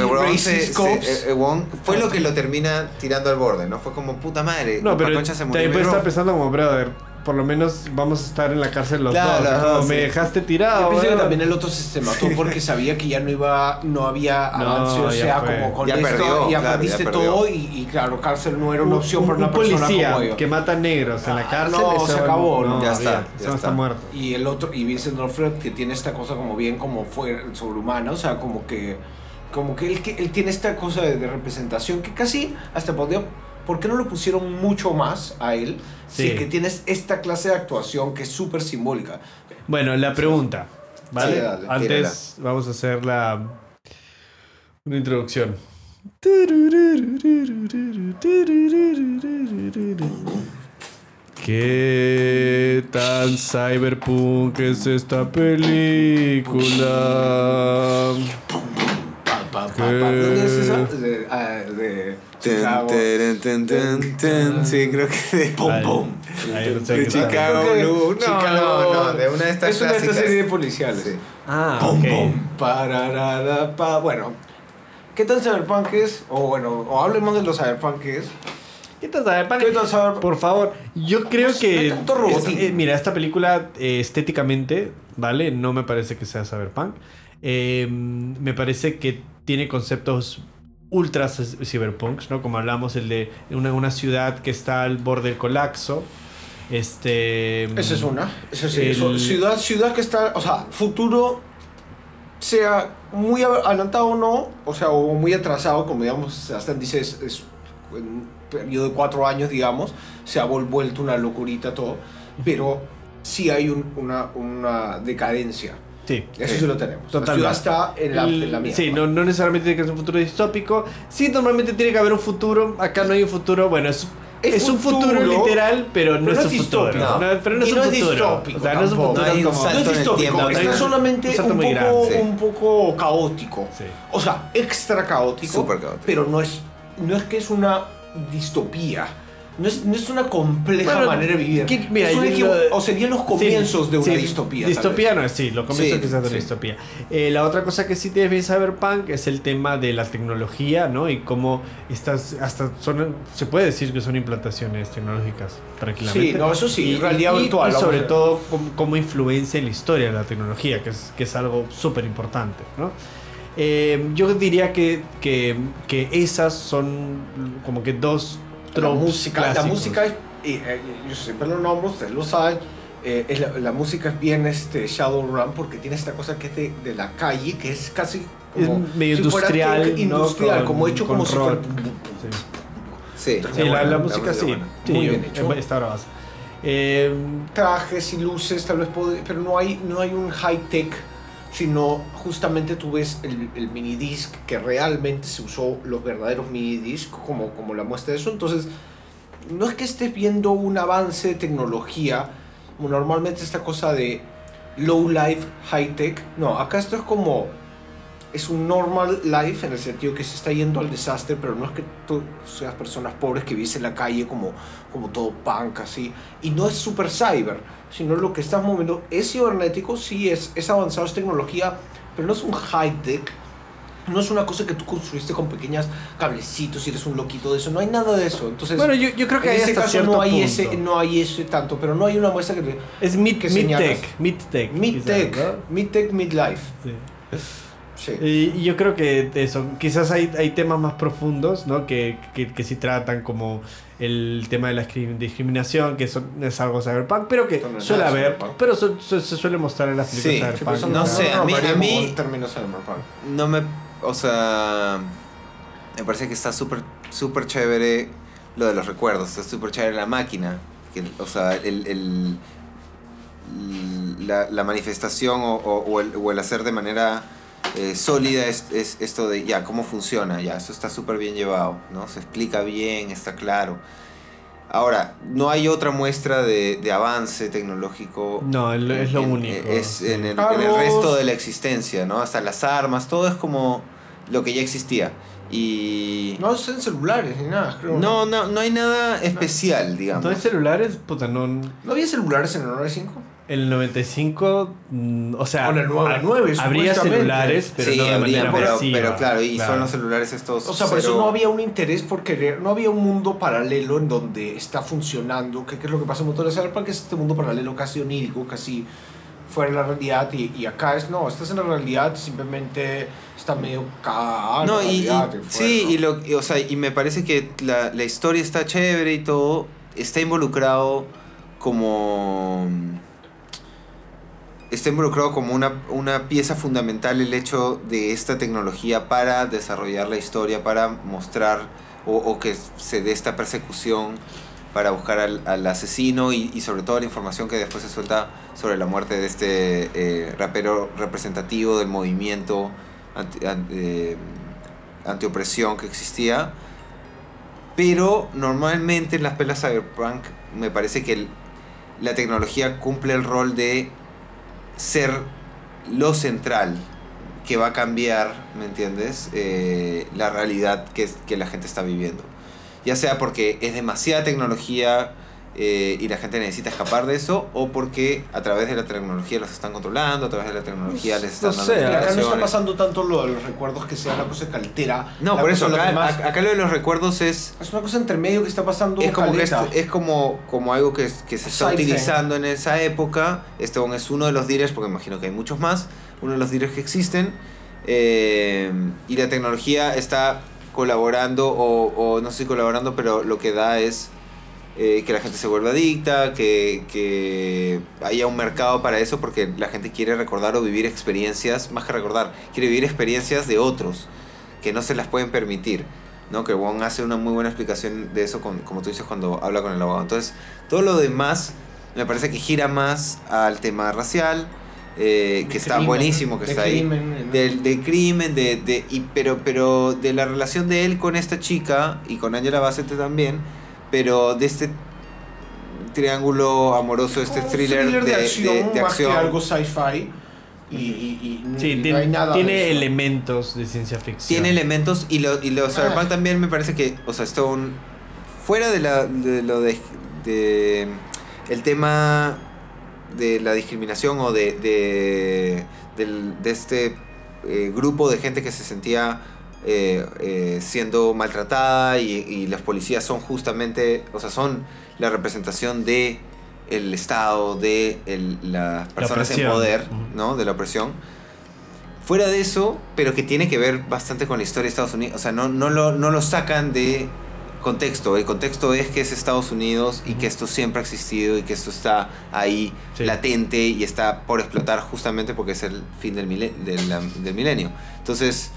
amor ahí sí. Se- Racist se- cops. el- el huevón fue lo que lo termina tirando al borde, ¿no? Fue como puta madre. No, pero se también bro. pensando como, brother, por lo menos vamos a estar en la cárcel los Claro, dos. como, dos, me sí. dejaste tirado. Yo pensé que weón". también el otro se, se mató porque sabía que ya no iba, no había No, avance, o ya sea, fue. como con Ya esto, perdió, ya claro, perdiste ya perdió. todo y, y claro, cárcel no era una Un- opción un, para una un persona policía como yo. que mata negros en la Ah, cárcel. no, ese se acabó, ¿no? Ya está, ya está. muerto. Y el otro, y Vincent D'Onofrio que tiene esta cosa como bien como fue sobrehumana, o sea, como que como que él, que él tiene esta cosa de, de representación que casi hasta podría ¿Por qué no lo pusieron mucho más a él? Si Sí. es que tienes esta clase de actuación que es súper simbólica. Bueno, la pregunta. ¿Vale? Sí, dale, Antes vamos a hacer la. Una introducción. ¿Qué tan cyberpunk es esta película? Pa, pa, pa, pa. ¿Qué? ¿Dónde es esa? De, de. Sí, creo que de. Pum, pum. De tal. Chicago Blue. No, Chicago- no, no, de una de estas Es una de estas series de policiales. Ah, Pum, pum, pararara, pa. Bueno, ¿qué tan cyberpunk es? O bueno, o hablemos de los cyberpunk que es. ¿Qué tal cyberpunk? ¿Qué tal cyberpunk? Por favor, yo creo que. eh, mira, esta película eh, estéticamente, ¿vale? No me parece que sea cyberpunk. Eh, me parece que tiene conceptos ultra cyberpunks, ¿no? Como hablamos, el de una, una ciudad que está al borde del colapso. Este. Esa es una. Esa sí, El- eso, ciudad, ciudad que está, o sea, futuro sea muy adelantado o no, o sea, o muy atrasado, como digamos, hasta dice, es, es en un periodo de cuatro años, digamos, se ha vuelto una locurita todo, pero sí hay un- una, una decadencia. Sí. Eso Sí. lo tenemos. La Totalmente. ciudad está en la, El- en la mierda. Sí, no, no necesariamente tiene que ser un futuro distópico. Sí, normalmente tiene que haber un futuro. Acá no hay un futuro. Bueno, es, Es es, un futuro, futuro, literal, pero no, pero es un es futuro. distópico. No, pero no Y es no un es futuro. distópico O sea, no es un futuro No hay un como. salto No es distópico, claro. solamente Un un, poco, sí. un poco caótico. Sí. O sea, extra caótico. Súper caótico. Pero no es, no es que es una distopía. No es, no es una compleja Bueno, manera de vivir. que- mira, lo- o serían los comienzos Sí, de una sí, distopía. Distopía no es, sí, lo comienzo Sí, quizás de una distopía. Eh, la otra cosa que sí tiene bien Cyberpunk es el tema de la tecnología, ¿no? Y cómo estas, hasta son, se puede decir que son implantaciones tecnológicas tranquilamente. Sí, no, eso sí, Y- realidad y- virtual. Y sobre todo cómo, cómo influencia en la historia de la tecnología, que es, que es algo súper importante, ¿no? Eh, yo diría que, que, que esas son como que dos la música, la música es y, eh, yo siempre lo nombro, ustedes lo saben, eh, es la, la música es bien este, Shadowrun porque tiene esta cosa que es de, de la calle, que es casi como... Es medio si fuera industrial, industrial, Con- como hecho con como si fuera... rock. Sí. Sí. Sí, la, la música sí. Muy bien hecho. Está. Eh, trajes y luces, tal vez pero no hay, no hay un high tech, sino justamente tú ves el, el mini disc que realmente se usó los verdaderos mini disc como, como la muestra de eso. Entonces, no es que estés viendo un avance de tecnología, normalmente esta cosa de low life, high tech. No, acá esto es como es un normal life en el sentido que se está yendo al desastre, pero no es que tú seas personas pobres que vives en la calle como, como todo punk así. Y no es super cyber, sino lo que estás moviendo es cibernético, sí es, es avanzado, es tecnología, pero no es un high tech. No es una cosa que tú construiste con pequeños cablecitos y eres un loquito de eso. No hay nada de eso. Entonces, bueno, yo, yo creo que en hay ese hasta caso no hay, punto. ese, no hay ese tanto, pero no hay una muestra que... te- Es mid, que mid tech, mid tech. Mid quizás, tech, ¿no? mid tech, mid life. Sí. Y yo creo que eso, quizás hay, hay temas más profundos, ¿no? Que, que, que sí tratan como el tema de la discri- discriminación, que eso es algo cyberpunk, pero que no suele nada haber, pero su- su- se suele mostrar en las películas Sí, cyberpunk. No sé, a mí- a mí-. No me. O sea. Me parece que está súper súper chévere lo de los recuerdos. Está súper chévere la máquina. Que, o sea, el. el- la, la manifestación o, o- o el, o el hacer de manera eh, sólida es, es esto de ya, cómo funciona, ya, eso está súper bien llevado, ¿no? Se explica bien, está claro. Ahora, no hay otra muestra de, de avance tecnológico. No, el- es lo en- único. Es en el, en el Carros. resto de la existencia, ¿no? Hasta las armas, todo es como lo que ya existía. Y. No es en celulares ni nada, creo. No, no, no hay nada especial, digamos. Entonces celulares, puta, no... ¿No había celulares en el 95? El 95, mm, o sea, O 99, ha- habría celulares, pero sí, no de habría, manera pero, masiva, pero claro, y claro. son los celulares estos. O sea, por eso no había un interés por querer, no había un mundo paralelo en donde está funcionando, que, que es lo que pasa en Motor de Cyberpunk, que es este mundo paralelo casi onírico, casi fuera de la realidad, y, y acá es, no, estás en la realidad, simplemente está medio cagada. No, la y, fuera, sí, ¿no? y, lo, y, o sea, y me parece que la, la historia está chévere y todo. Está involucrado como. Está involucrado como una, una pieza fundamental el hecho de esta tecnología para desarrollar la historia, para mostrar o, o que se dé esta persecución para buscar al, al asesino y, y sobre todo la información que después se suelta sobre la muerte de este eh, rapero representativo del movimiento anti, an- eh, antiopresión que existía. Pero normalmente en las pelas cyberpunk me parece que la tecnología cumple el rol de ser lo central que va a cambiar, ¿me entiendes? Eh, la realidad que, que la gente está viviendo. Ya sea porque es demasiada tecnología eh, y la gente necesita escapar de eso, o porque a través de la tecnología los están controlando, a través de la tecnología les están No dando sé, acá no está pasando tanto lo de los recuerdos que sea una cosa caltera. No, por eso, acá, lo de los recuerdos es, es una cosa entre medio que está pasando es como, que es, es como, como algo que, que se está Side thing. utilizando en esa época. Este es uno de los dealers, porque imagino que hay muchos más, uno de los dealers que existen. eh, y la tecnología está colaborando, o, o no sé si colaborando, pero lo que da es eh, que la gente se vuelva adicta, que, que haya un mercado para eso, porque la gente quiere recordar o vivir experiencias, más que recordar, quiere vivir experiencias de otros, que no se las pueden permitir. ¿no? Que Wong hace una muy buena explicación de eso, con, como tú dices, cuando habla con el abogado. Entonces, todo lo demás me parece que gira más al tema racial, eh, que está crimen, buenísimo, que de está ahí. Del, del crimen, de, de, y, pero, pero de la relación de él con esta chica y con Angela Bassett también, pero de este triángulo amoroso, este thriller, de, de- acción, de más acción. que algo sci-fi. Y, y, y Sí, no tiene, hay nada tiene de elementos de ciencia ficción. Tiene elementos y lo, y lo Cyberpunk Ah. también me parece que, o sea, esto un, fuera de, la, de lo de, de el tema de la discriminación o de, de, del- de este eh, grupo de gente que se sentía eh, eh, siendo maltratada y, y las policías son justamente, o sea, son la representación de el Estado, de el- las personas en opresión. poder. ¿no? De la opresión. Fuera de eso, pero que tiene que ver bastante con la historia de Estados Unidos. O sea, no, no, lo, no lo sacan de contexto. El contexto es que es Estados Unidos y que esto siempre ha existido y que esto está ahí Sí. latente y está por explotar justamente porque es el fin del, mile- del, la- del milenio. Entonces,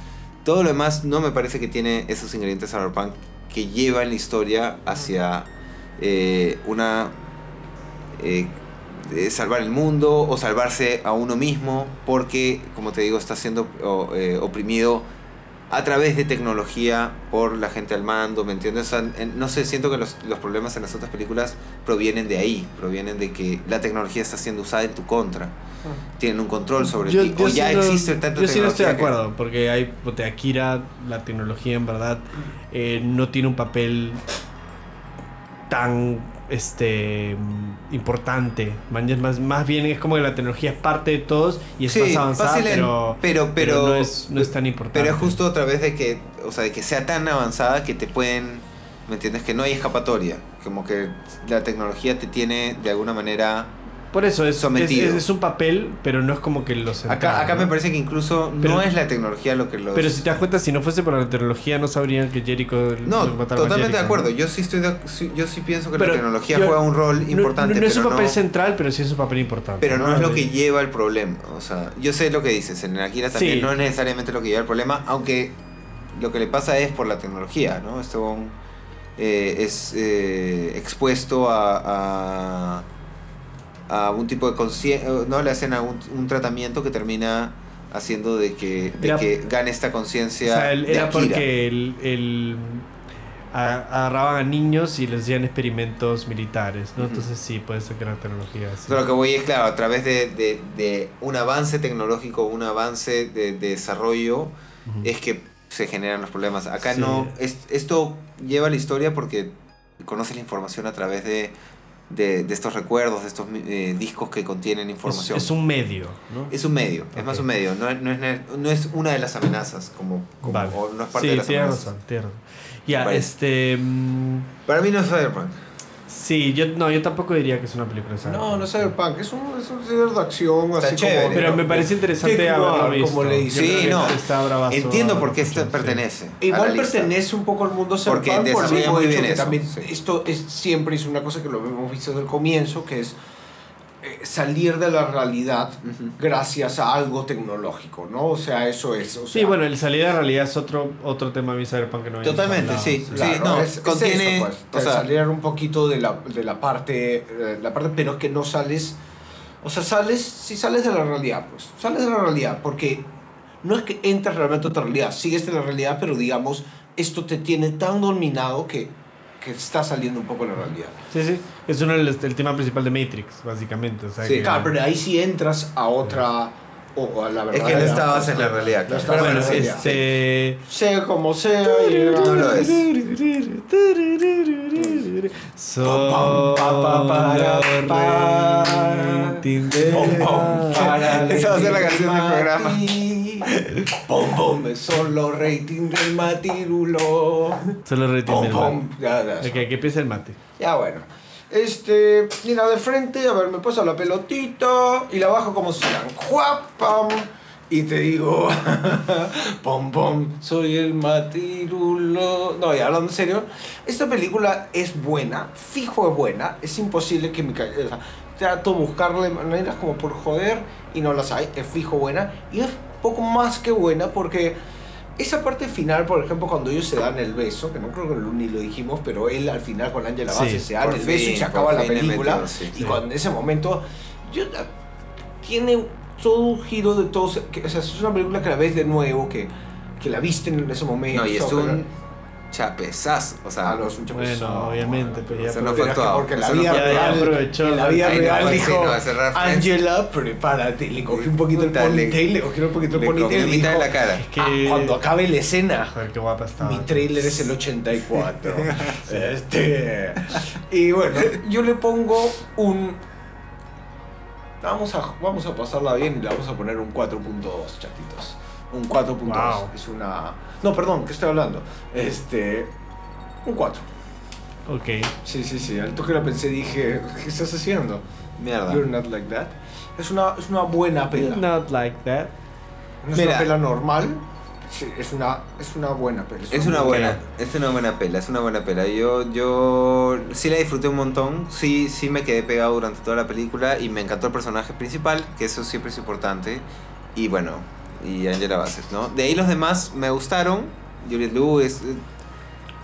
todo lo demás no me parece que tiene esos ingredientes cyberpunk que llevan la historia hacia eh, una... eh, de salvar el mundo o salvarse a uno mismo porque, como te digo, está siendo eh, oprimido a través de tecnología por la gente al mando, ¿me entiendes? O sea, no sé, siento que los, los problemas en las otras películas provienen de ahí, provienen de que la tecnología está siendo usada en tu contra. Tienen un control sobre ti. O sí ya no- existe tanta Yo sí no estoy de tecnología que- acuerdo, porque hay ponte, Akira, la tecnología en verdad eh, no tiene un papel tan este importante. Más, más bien es como que la tecnología es parte de todos y es Sí, más avanzada, pero, pero, pero, no, es, no es tan importante. Pero es justo a través de que, o sea, de que sea tan avanzada que te pueden, ¿me entiendes? Que no hay escapatoria. Como que la tecnología te tiene de alguna manera... Por eso es, sometido. es- es un papel, pero no es como que lo central, Acá, acá ¿no? me parece que incluso Pero- no es la tecnología lo que los... Pero si te das cuenta, si no fuese por la tecnología, no sabrían que Jericho. No, lo mataron a totalmente de acuerdo. ¿no? Yo sí estoy de- yo sí pienso que Pero la tecnología yo- juega un rol No- importante, No, no es un papel no, central, pero sí es un papel importante. pero no es lo que lleva el problema. O sea, yo sé lo que dices, en Akira también Sí. no es necesariamente lo que lleva el problema, aunque lo que le pasa es por la tecnología, ¿no? Esto eh, es eh, expuesto a, a, a un tipo de conciencia, no le hacen a un, tratamiento que termina haciendo de que, de Era- que gane esta O conciencia sea, el- de era Akira. porque el, el- a- agarraban a niños y les hacían experimentos militares, ¿no? Entonces sí, puede ser que la tecnología. sí. O sea, lo que voy es, claro, a través de, de- de un avance tecnológico, un avance de, de desarrollo, es que se generan los problemas. Acá Sí. no, es- esto lleva la historia porque conoces la información a través de, de, de estos recuerdos, de estos eh, discos que contienen información. es un medio, ¿no? Es un medio, es más un medio, no, es- no, es, no es una de las amenazas, como, como- Vale. o no es parte sí, de las tienes amenazas. razón. Ya, este. mm, Para mí no es Cyberpunk. Sí, yo, no, yo tampoco diría que es una película de No, cyberpunk. no es cyberpunk, es un, es un thriller de acción, Está así chévere. como... Pero me parece interesante haberlo visto. como le. Sí, no. está bravazo Entiendo por qué esto pertenece. Igual pertenece un poco al mundo Porque cyberpunk por el desarrolla mismo muy bien eso, también sí. esto es siempre es una cosa que lo hemos visto desde el comienzo, que es salir de la realidad gracias a algo tecnológico, ¿no? O sea, eso es. O Sí, bueno, el salida de realidad es otro, otro tema de mi cyberpunk que no Totalmente, sí. Claro, no, es, es contiene- eso, pues, o sea- salir un poquito de la, de la parte, eh, la parte, pero que no sales, o sea, sales, si sales de la realidad, pues, sales de la realidad, porque no es que entres realmente a otra realidad, sigues de la realidad, pero digamos, esto te tiene tan dominado que, que está saliendo un poco de la realidad. Sí, sí. Es uno del el tema principal de Matrix, básicamente. O sea, Sí, que- Claro, pero ahí sí entras a otra, o, o a la verdad. Es que no estabas en la realidad, No estabas Bueno, en la realidad. este. Sea como sea, y- No lo es. Para Esa va a ser la canción del programa. Mati. Pom, pom, solo rating del matirulo. Solo rating Pom, del pom. mate. Ya, ya, Ok, que empiece el mate. ya, bueno. Este, mira de frente, a ver, me paso la pelotita y la bajo como si la pam y te digo, pom pom, soy el matirulo. No, y hablando en serio, esta película es buena, fijo es buena, es imposible que mi o sea, trato de buscarle maneras como por joder y no las hay, es fijo buena y es poco más que buena porque esa parte final, por ejemplo, cuando ellos se dan el beso, que no creo que ni lo dijimos, pero él al final con Angela Sí, Bassett se dan el beso y se acaba la película. sí. y Sí. cuando en ese momento, yo, tiene todo un giro de todos. Que, o sea, es una película que la ves de nuevo, que, que la viste en ese momento. No, y es que un chapezazo. O sea, Ah, no, es un chapezazo. Bueno, obviamente, pero ya Eso no por- fue actuado. porque la vida real, aprovechó en la vida Ay, no, real pues sí, dijo, no. Angela, prepárate, le cogí un poquito Puta, el le- ponytail, le cogí un poquito el le ponytail y mitad de la cara. Es que- "Ah, cuando acabe la escena, Joder, qué guapa estaba. mi trailer es el 84. este, y bueno, yo le pongo un. Vamos a, vamos a pasarla bien y le vamos a poner un 4.2, chatitos. Un 4.2. Wow. Es una. No, perdón, ¿qué estoy hablando? Este. Un 4. Ok. Sí, sí, sí. Al toque la pensé dije, ¿qué estás haciendo? Mierda. You're not like that. Es una, es una buena pela. Not like that. No es Mira. una pela normal. Sí, es una, es una buena peli. Es una muy buena, es una buena pela, es una buena pela. Yo, yo sí la disfruté un montón, sí, sí me quedé pegado durante toda la película y me encantó el personaje principal, que eso siempre es importante. Y bueno, y Angela Bassett, ¿no? De ahí los demás me gustaron, Juliette Lewis, eh,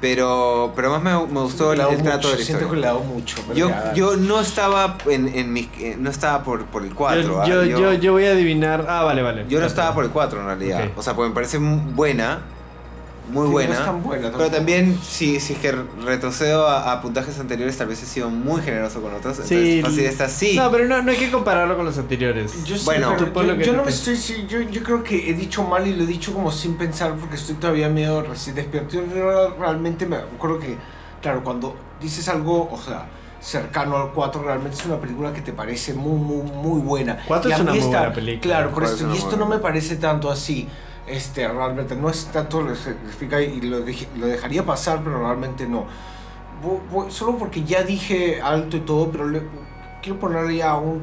pero, pero más me, me gustó el, trato mucho, de la Siento que historia. le ha dado mucho. Yo, yo no estaba en, en mi, eh, no estaba por, por el 4. yo, ¿ah? yo, yo, yo, voy a adivinar. Ah, vale, vale. yo no estaba por el 4 en realidad. O sea, porque me parece buena, muy Sí, no buena. es tan buena Pero tampoco. también, si, si es que retrocedo a, a puntajes anteriores, tal vez he sido muy generoso con otros. Sí. Entonces, fácil esta sí. No, pero no, no hay que compararlo con los anteriores. Yo sí, Bueno, pero yo, yo no me estoy, sí, yo, yo creo que he dicho mal y lo he dicho como sin pensar porque estoy todavía medio recién despierto. Yo real- realmente me acuerdo que, claro, cuando dices algo, o sea, cercano al 4, realmente es una película que te parece muy, muy, muy buena. Cuatro Y a es una muy esta- buena película. Claro, por esto, y esto no me parece tanto así. Este, realmente no es tanto lo que significa y lo, dej- lo dejaría pasar, pero realmente no. Vo- vo- solo porque ya dije alto y todo, pero le- quiero ponerle ya un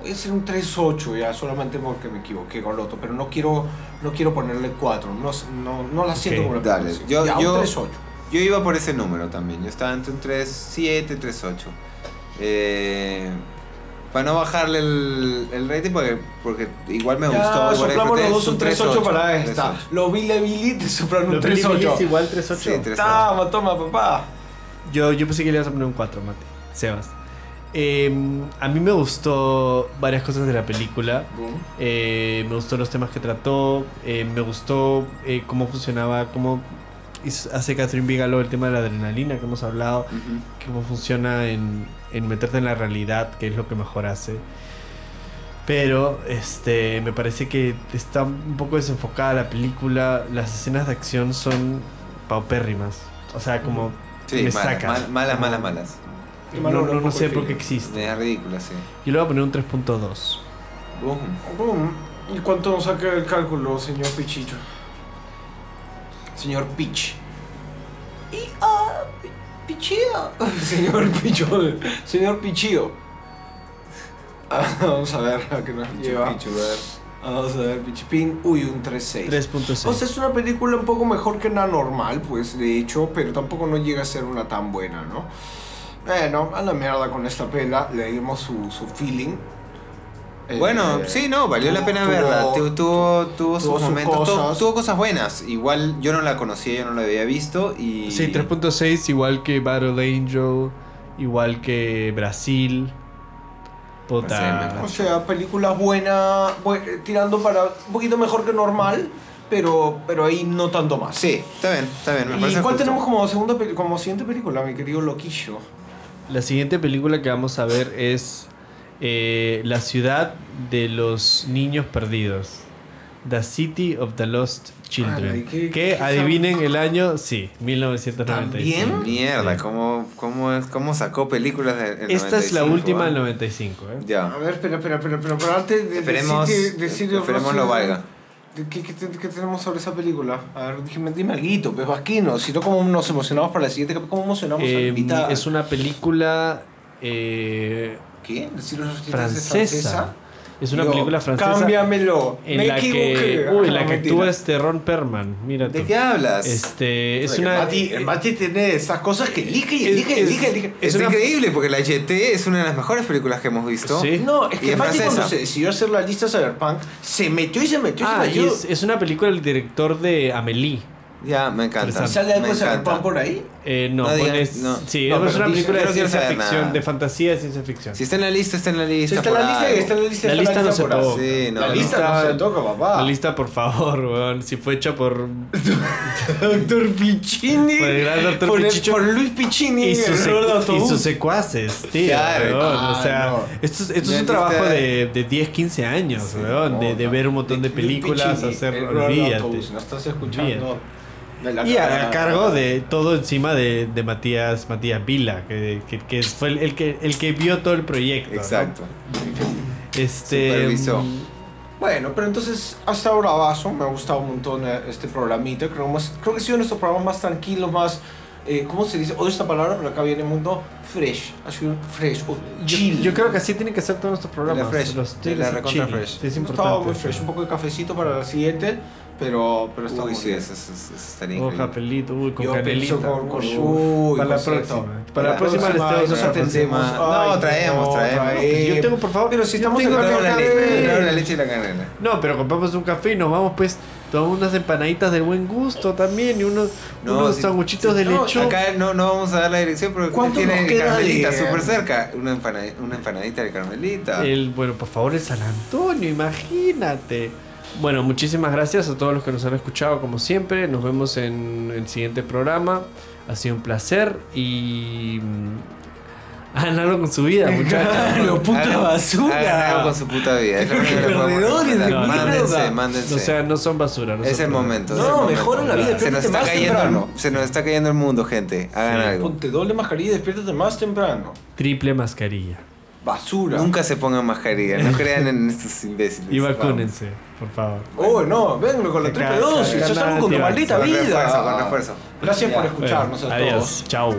voy a hacer un 3-8 ya, solamente porque me equivoqué con el otro, pero no quiero, no quiero ponerle 4, no, no, no la siento Ok, como una dale. Yo- Ya, yo- un 3-8. Yo iba por ese número también. Yo estaba entre un 3.7 y 3.8. Eh, para no bajarle el, el rating, porque, porque igual me gustó. Ya, igual soplamos los dos un 3-8 para esta. 3.8. Lo vi, le vi, te soplaron un Los Billy Billy 3-8. es igual 3-8. Sí, 3-8. Toma, toma, papá. Yo, yo pensé que le ibas a poner un 4, Mate. Sebas. Eh, a mí me gustó varias cosas de la película. Eh, me gustó los temas que trató. eh, me gustó eh, cómo funcionaba, cómo hace Catherine Bigelow el tema de la adrenalina que hemos hablado. Ujú. Cómo funciona en, en meterte en la realidad, que es lo que mejor hace. Pero este me parece que está un poco desenfocada la película. Las escenas de acción son paupérrimas. O sea, como Sí, me malas, saca. mal- malas, malas, malas. No, no, no sé por qué existe. Es ridícula, sí. Yo le voy a poner un 3.2. Boom. Boom. ¿Y cuánto nos saca el cálculo, señor Pichicho? Señor Pitch. Y, ah, Pichillo. señor Picho. Señor Pichillo. Ah, vamos a ver a qué nos lleva. Pichu, a ver. Vamos a ver, Pichipín. Uy, un 3.6. 3.6. O sea, es una película un poco mejor que la normal, pues, de hecho, pero tampoco no llega a ser una tan buena, ¿no? Bueno, a la mierda con esta pela, le dimos su, su feeling. Eh, Bueno, sí, no, valió la pena tuvo- verla. Tu- Tuvo, tuvo, tuvo sus momentos, tuvo, cosas. tuvo cosas buenas. Igual yo no la conocía, yo no la había visto y... Sí, 3.6 igual que Battle Angel, igual que Brasil. Puta. O sea, película buena, bu- tirando para un poquito mejor que normal, pero, pero ahí no tanto más. Sí, está bien, está bien. Me ¿Y cuál justo. tenemos como, segunda, como siguiente película, mi querido Loquillo? La siguiente película que vamos a ver es eh, La ciudad de los niños perdidos. The City of the Lost Children. Ay, ¿qué- que qué- adivinen el año, sí, 1995. ¿También? Mierda, ¿cómo, cómo, es, ¿cómo sacó películas del Esta es la 95, última del 95, ¿eh? Ya. A ver, espera, espera, espera, pero, pero antes de Esperemos, decir, decir esperemos lo de- valga. de ¿Qué, qué, qué tenemos sobre esa película? A ver, dime, dime algo, pues Vasquino. Si no, ¿cómo nos emocionamos para la siguiente? ¿Cómo emocionamos a la Eh, invitada? es una película eh, ¿Qué? ¿Decir los títulos de francesa. Es una Yo, película francesa Cámbiamelo. en Me la que, uy, Ah, la no, que actúa este Ron Perlman. Mira ¿De qué hablas? Este, es una Mati, Mati tiene esas cosas que elige y Es- elige y es- elige, elige. es es una- increíble porque la YT es una de las mejores películas que hemos visto. Sí. No, es Y que es Mati cuando francesa. se decidió hacer la lista Cyberpunk, se metió y se metió y Ah, se y metió. es, es una película del director de Amélie. Ya, me encanta. ¿Sale algo de Cyberpunk por ahí? Eh, no, No digas- pones- no. sí, No, es una película de ciencia ficción, nada. de fantasía de ciencia ficción. Si está en la lista, está en la lista. Si está en la por lista, está en la lista. La lista no se toca. Sí, no, la no. lista no se toca, papá. La lista, por favor, weón. Si fue hecha por. Doctor Piccini. Por el gran Dr. por, el- por Luis Piccini. Y y sus secuaces, tío. Claro. Ah, o sea, no. esto, es- esto es un trabajo de, de 10, 15 años, Sí, weón. de, ver un montón de películas, hacer. ¿No estás escuchando? La Y a, a cargo de todo encima de, de Matías Matías Vila, que, que, que fue el, el que el que vio todo el proyecto. ¿no? Exacto. Este. Supervisó. mm, Bueno, pero entonces hasta ahora vaso, me ha gustado un montón eh, este programita. Creo, más, creo que ha sido nuestro programa más tranquilo, más. Eh, ¿Cómo se dice? Odio esta palabra, pero acá viene el mundo fresh. Ha sido fresh o Yo, chill. yo creo que así tienen que ser todos nuestros programas. La fresh, Los la recontra chill. fresh. Sí, es No importante. estaba muy fresh, un poco de cafecito para la siguiente. Pero, pero está Uy, muy sí, bien. eso, eso- eso estaría Oh, increíble. uy, con Yo canelita. con, con Uy. para la con próxima. Para la próxima les tengo nos otra atendemos. próxima. Ay, No, traemos, traemos. Yo tengo, por favor. Pero si estamos en la la, leche, la leche y la canela. No, pero compramos un café y nos vamos, pues, tomamos unas empanaditas del buen gusto también y unos, No, unos si- sanguchitos si- de no, lechón. Acá no, no vamos a dar la dirección, pero ¿Cuánto tiene nos queda Carmelita súper cerca. Una, empana- una empanadita de Carmelita. El, bueno, por favor, el San Antonio, imagínate. Bueno, muchísimas gracias a todos los que nos han escuchado, como siempre. Nos vemos en el siguiente programa. Ha sido un placer y. mm, Hagan algo con su vida, muchachos. Lo puta Hagan- basura. hagan algo con su puta vida. Es Perdedores de. Mándense, mierda. mándense. O sea, no son basura. no es son el momento. es No, el momento. mejoren la vida, Se nos, está más cayendo, temprano. se nos está cayendo el mundo, gente. Hagan Sí. algo. Ponte doble mascarilla y despiértate más temprano. Triple mascarilla. Basura. Nunca se pongan mascarilla. No crean en estos imbéciles. Y vacúnense, por favor. Oh, no, vengan con la triple dosis. Yo salgo con tu maldita Con vida. refuerzo, con refuerzo. Gracias por escucharnos a Adiós. todos. Chao.